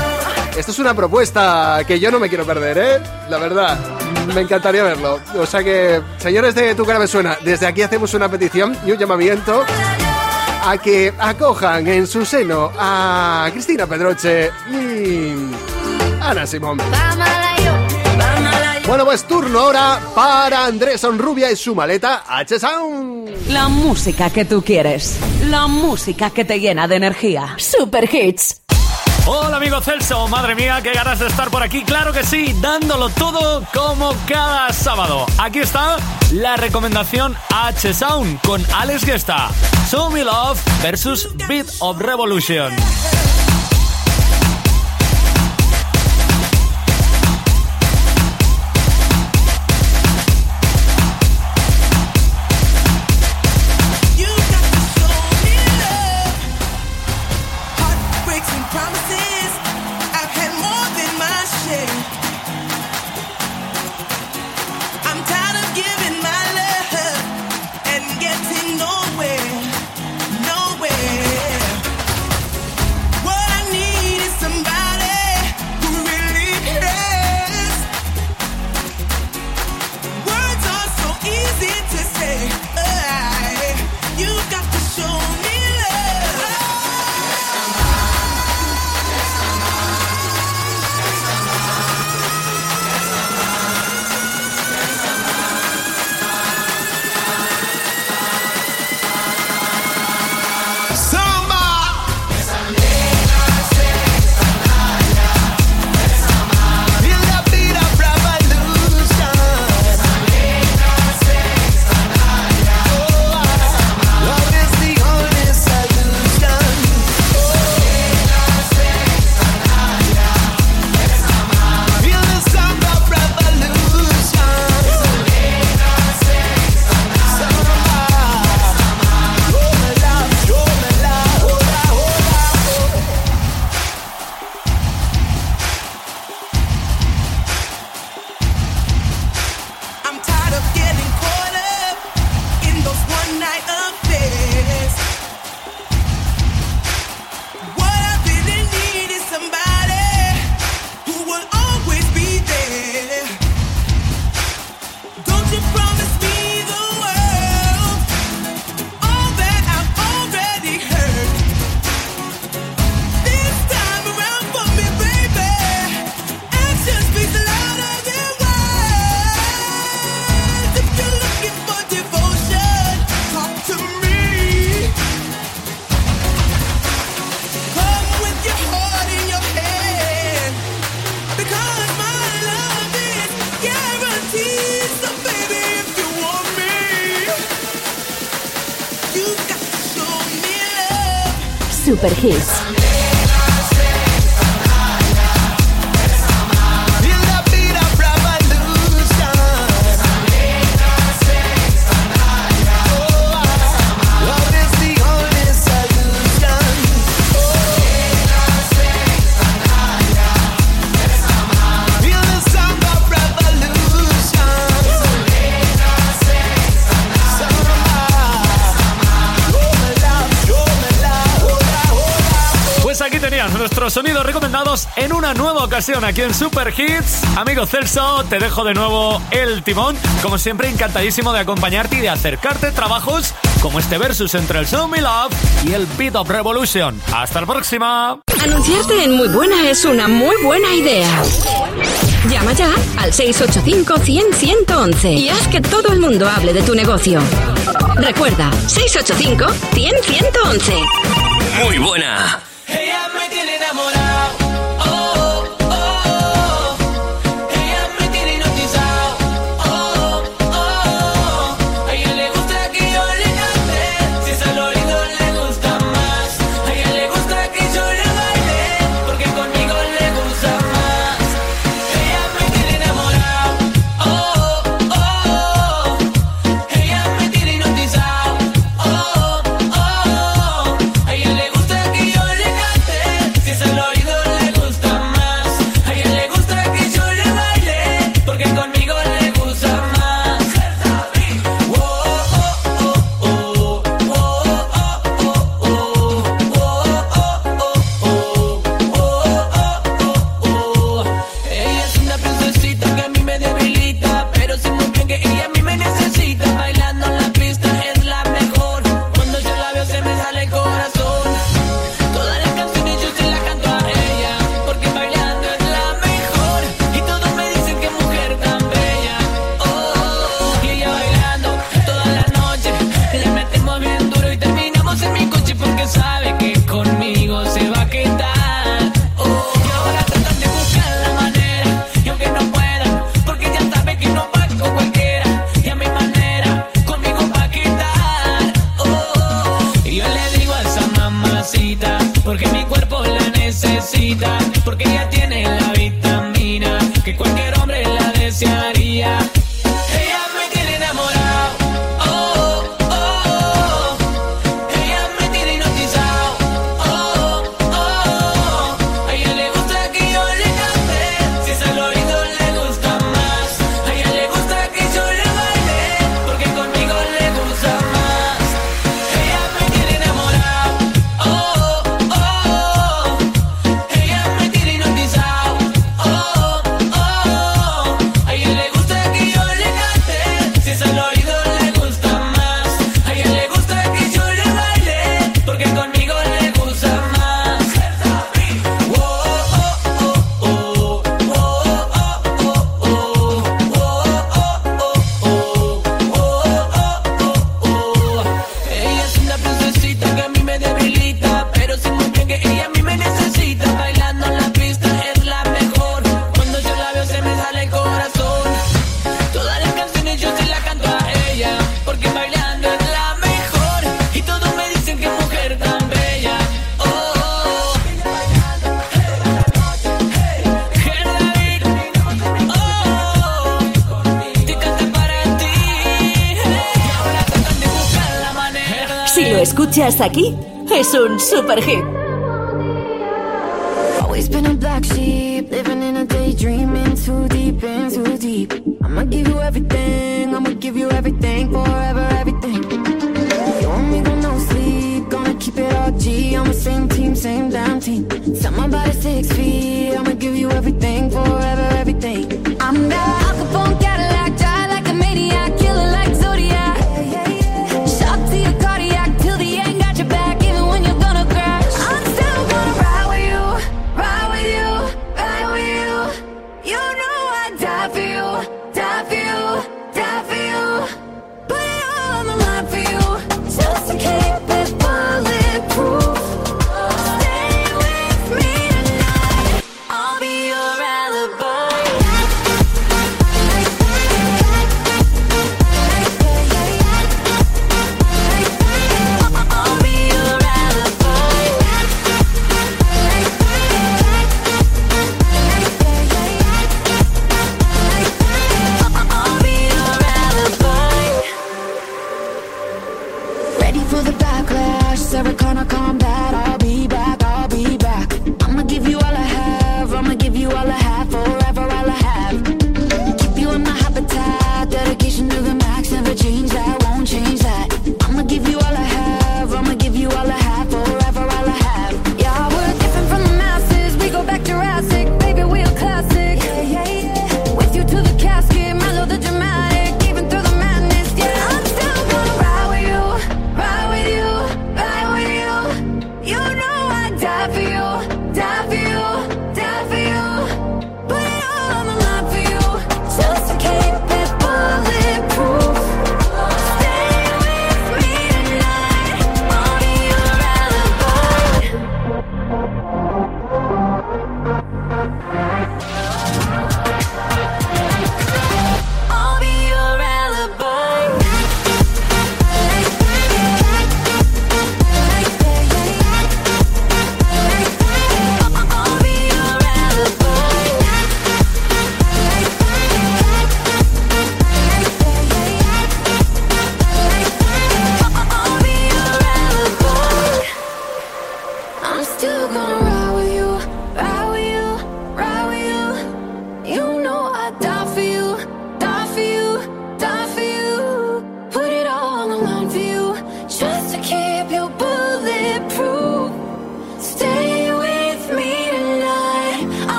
Esto es una propuesta que yo no me quiero perder, ¿eh? La verdad, me encantaría verlo. O sea que, señores de Tu Cara Me Suena, desde aquí hacemos una petición y un llamamiento a que acojan en su seno a Cristina Pedroche y Ana Simón. Bueno, pues turno ahora para Andrés Onrubia y su maleta H-Sound. La música que tú quieres. La música que te llena de energía. Super Hits. Hola amigo Celso, madre mía, qué ganas de estar por aquí, claro que sí, dándolo todo como cada sábado. Aquí está la recomendación H Sound con Alex Gesta. Show Me Love versus Beat of Revolution. aquí en Super Hits. Amigo Celso, te dejo de nuevo el timón. Como siempre, encantadísimo de acompañarte y de acercarte trabajos como este versus entre el Show Me Love y el Beat Up Revolution. Hasta la próxima. Anunciarte en Muy Buena es una muy buena idea. Llama ya al 685-100-111 y haz que todo el mundo hable de tu negocio. Recuerda, 685-100-111. Muy buena. aquí es un super hit. Always been a black sheep, living in a daydream, in too deep, in too deep. I'ma give you everything, I'ma give you everything, forever, everything. You want me to no sleep, gonna keep it all G, I'm the same team, same damn team. Tell my body six feet, I'ma give you everything, forever, everything.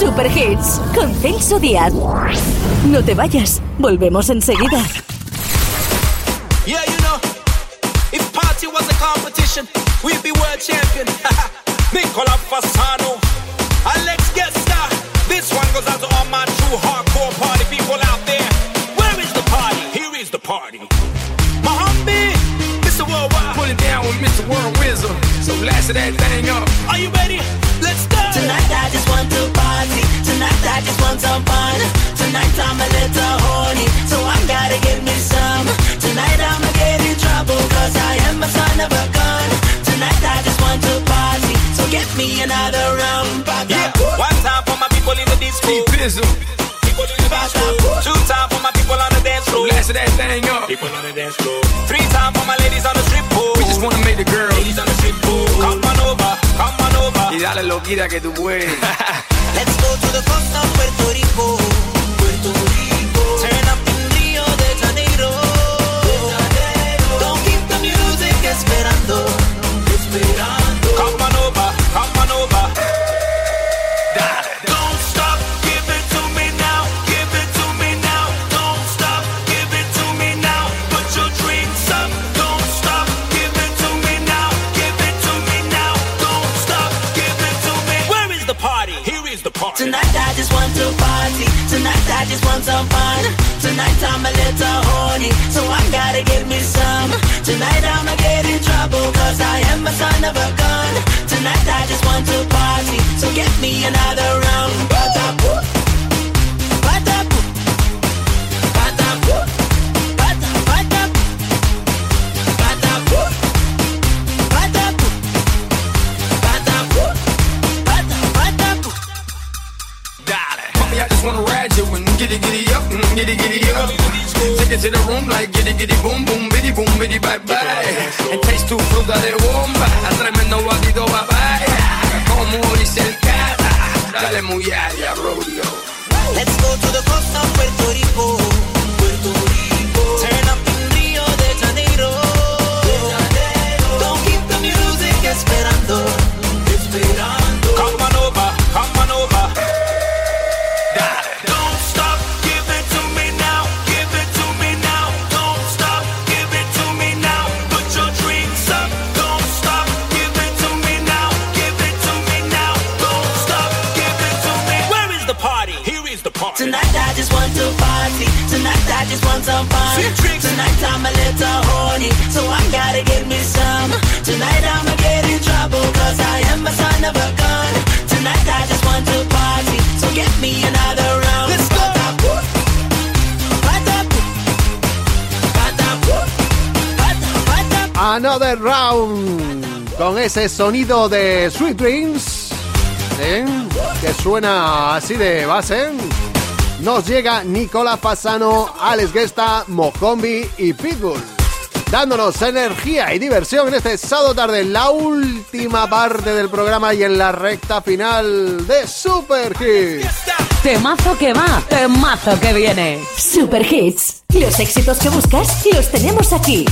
Super Hits con Celso Díaz. No te vayas, volvemos enseguida. Yeah, you know, if party was a competition, we'd be world champion. Nicola Fasano, Alex Gesta. This one goes out to all my true hardcore party people out there. Where is the party? Here is the party. Mohammed, Mr. Worldwide. Pulling down with Mr. World Wizard. So last that thing up. Are you ready? Tonight I just want some fun. Tonight I'm a little horny, so I gotta get me some. Tonight I'ma get in trouble, cause I am a son of a gun. Tonight I just want to party, so get me another round. Yeah, one time for my people in the disco. People in the disco. Two time for my people on the dance floor. Last that thing up. People on the dance floor. Three time for my ladies on the strip pole. We just wanna make the girls. Ladies on the strip pole. Dale loquita que tú puedes. Some fun. Tonight I'm a little horny, so I gotta get me some. Tonight I'ma get in trouble, cause I am a son of a gun. Tonight I just want to party, so get me another round. boom like giddy giddy boom Round con ese sonido de Sweet Dreams ¿eh? que suena así de base. Nos llega Nicola Fasano, Alex Gesta, Mojombi y Pitbull. Dándonos energía y diversión en este sábado tarde, en la última parte del programa y en la recta final de Super Hits. Temazo que va, temazo que viene. Super Hits. Los éxitos que buscas los tenemos aquí.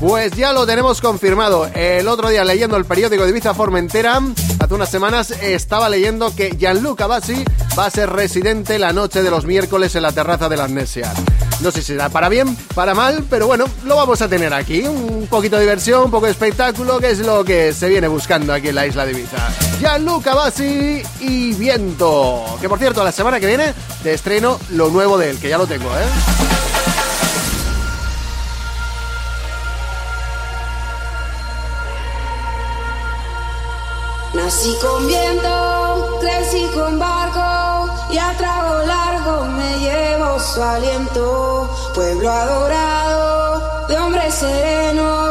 Pues ya lo tenemos confirmado. El otro día leyendo el periódico de Ibiza Formentera, hace unas semanas estaba leyendo que Gianluca Bassi va a ser residente la noche de los miércoles en la terraza de la Amnesia. No sé si será para bien, para mal, pero bueno, lo vamos a tener aquí. Un poquito de diversión, un poco de espectáculo, que es lo que se viene buscando aquí en la isla de Ibiza. Gianluca Bassi y Viento. Que por cierto, la semana que viene te estreno lo nuevo de él, que ya lo tengo, ¿eh? Nací con viento, crecí con barco y a trago largo me llevo su aliento. Pueblo adorado de hombres serenos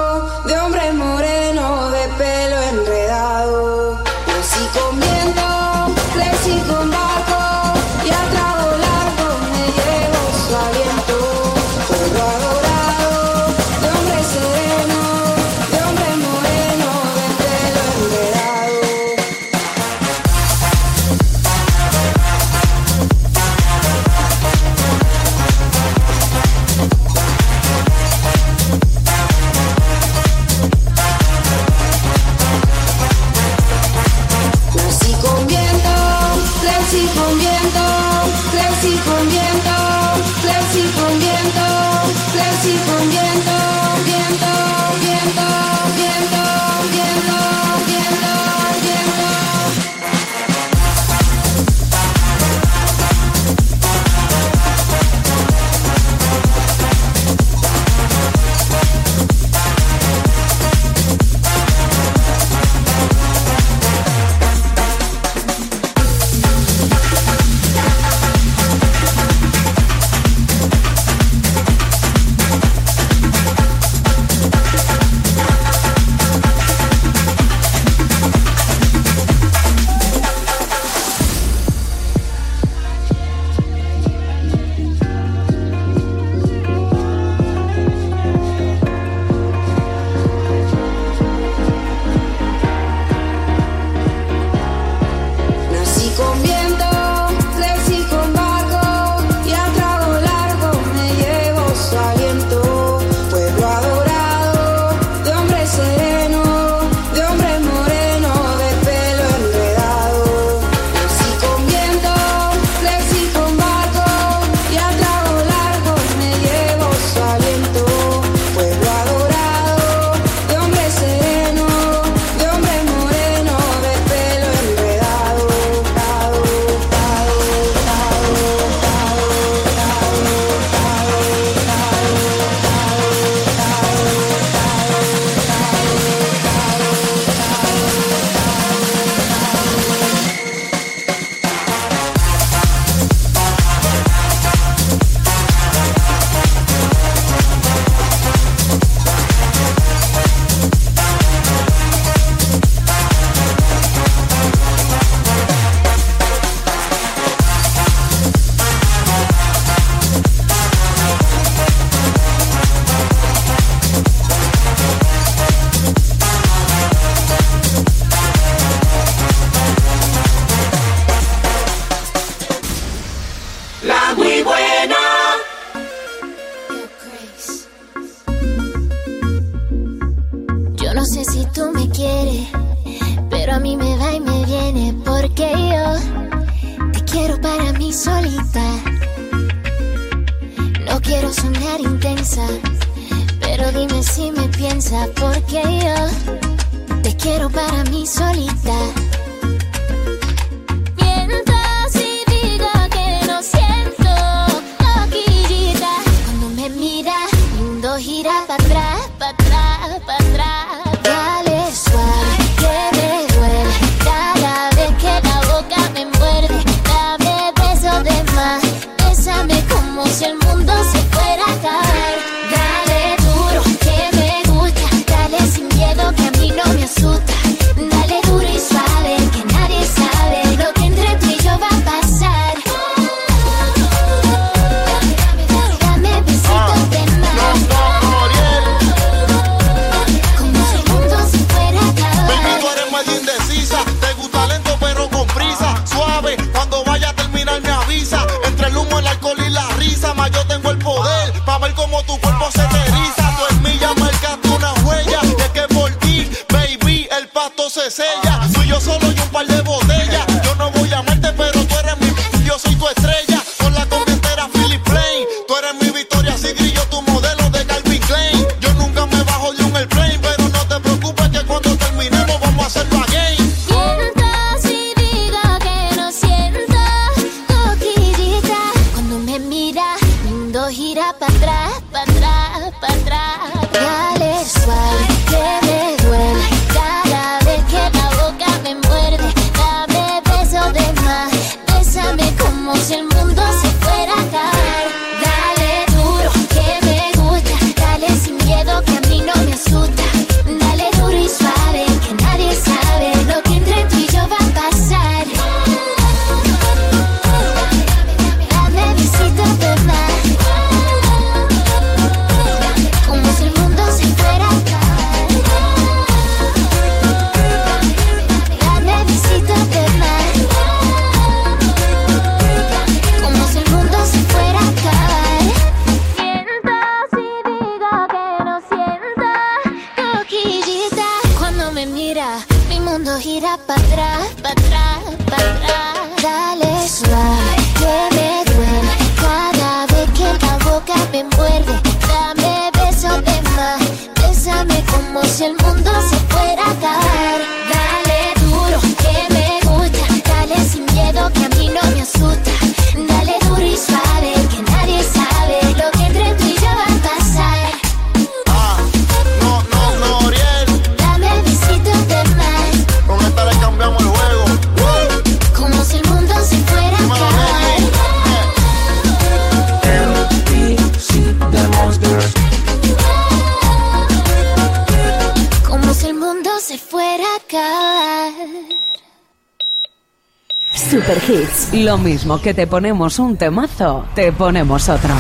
Lo mismo que te ponemos un temazo, te ponemos otro.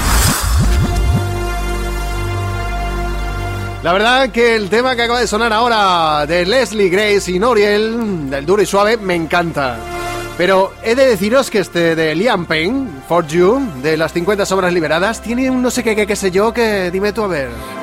La verdad que el tema que acaba de sonar ahora de Leslie Grace y Noriel, del duro y suave, me encanta. Pero he de deciros que este de Liam Payne, For You, de las 50 obras liberadas, tiene un no sé qué, qué, qué sé yo, que dime tú a ver.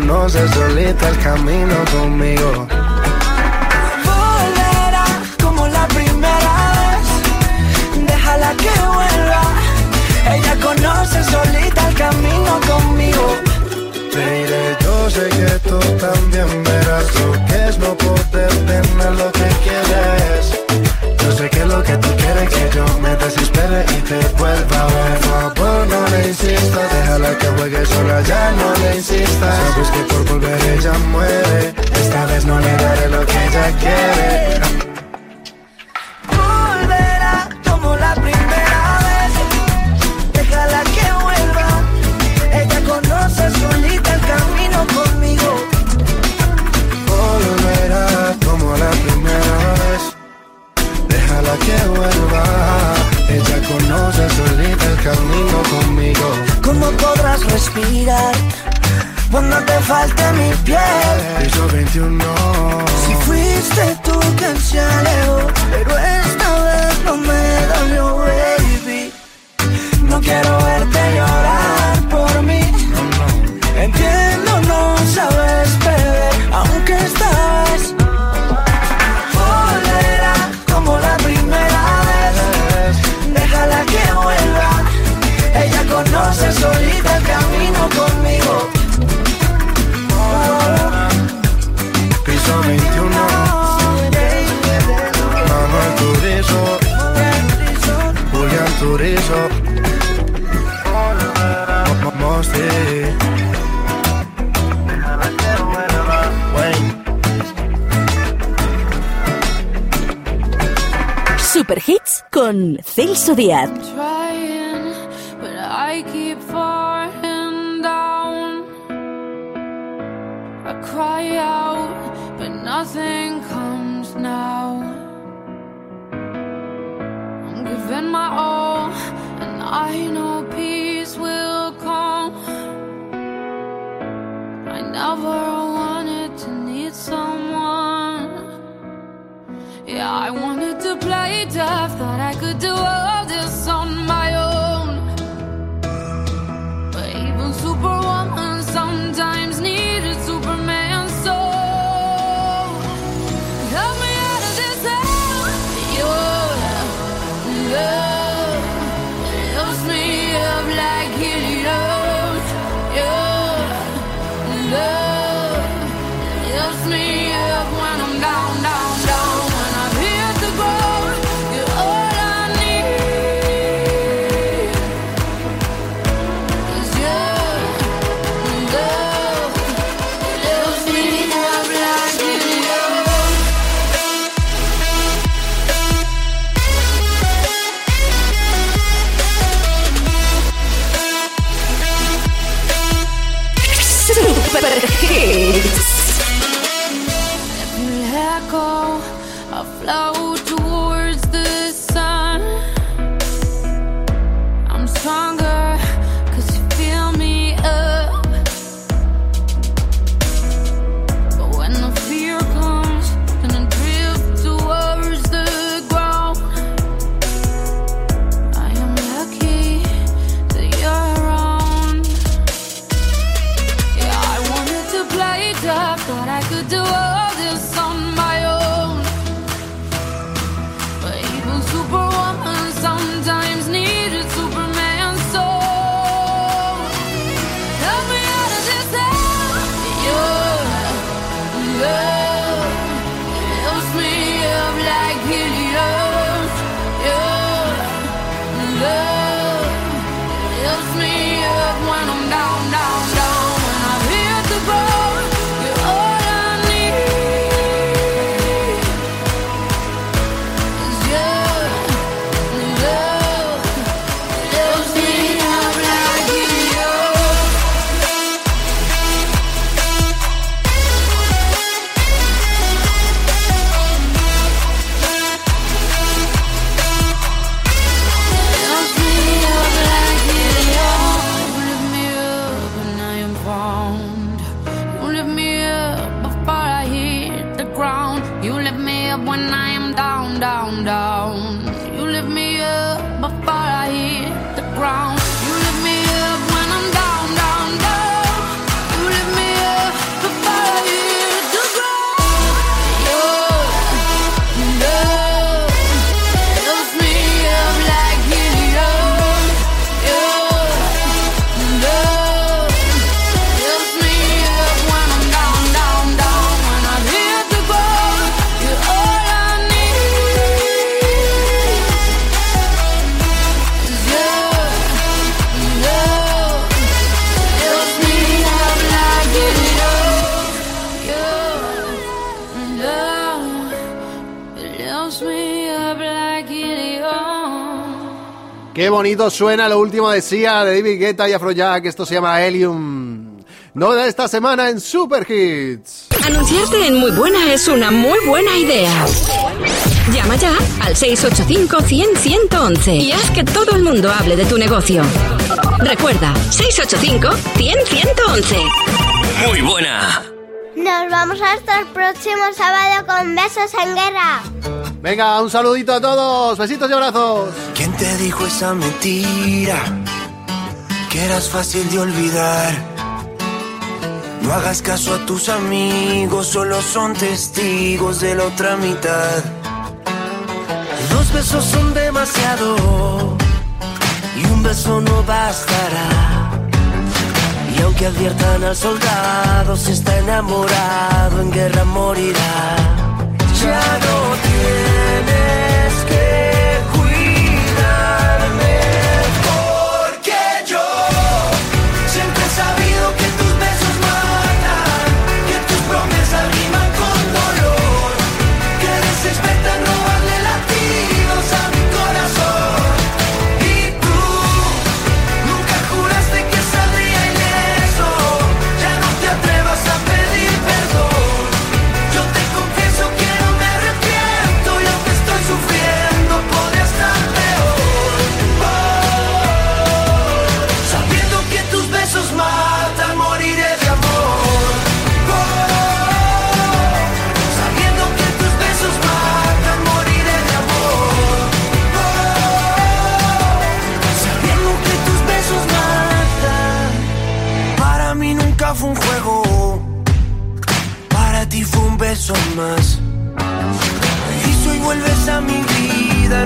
conoce solita el camino conmigo. Volverá como la primera vez, déjala que vuelva. Ella conoce solita el camino conmigo. Mire, yo sé que tú también verás lo que sola ya no le insistas Sabes que por volver ella muere Esta vez no le daré lo que ella quiere. Celso Díaz. Perfect. Black of flow. Bonito suena lo último de Sia, de David Guetta y Afrojack. Esto se llama Helium. Novedad esta semana en Super Hits. Anunciarte en Muy Buena es una muy buena idea. Llama ya al 685-100-111 y haz que todo el mundo hable de tu negocio. Recuerda, 685-100-111. Muy buena. Nos vamos hasta el próximo sábado con besos en guerra. Venga, un saludito a todos. Besitos y abrazos. ¿Quién te dijo esa mentira? Que eras fácil de olvidar. No hagas caso a tus amigos, solo son testigos de la otra mitad. Dos besos son demasiado y un beso no bastará. Y aunque adviertan al soldado, si está enamorado, en guerra morirá. Ya no tienes que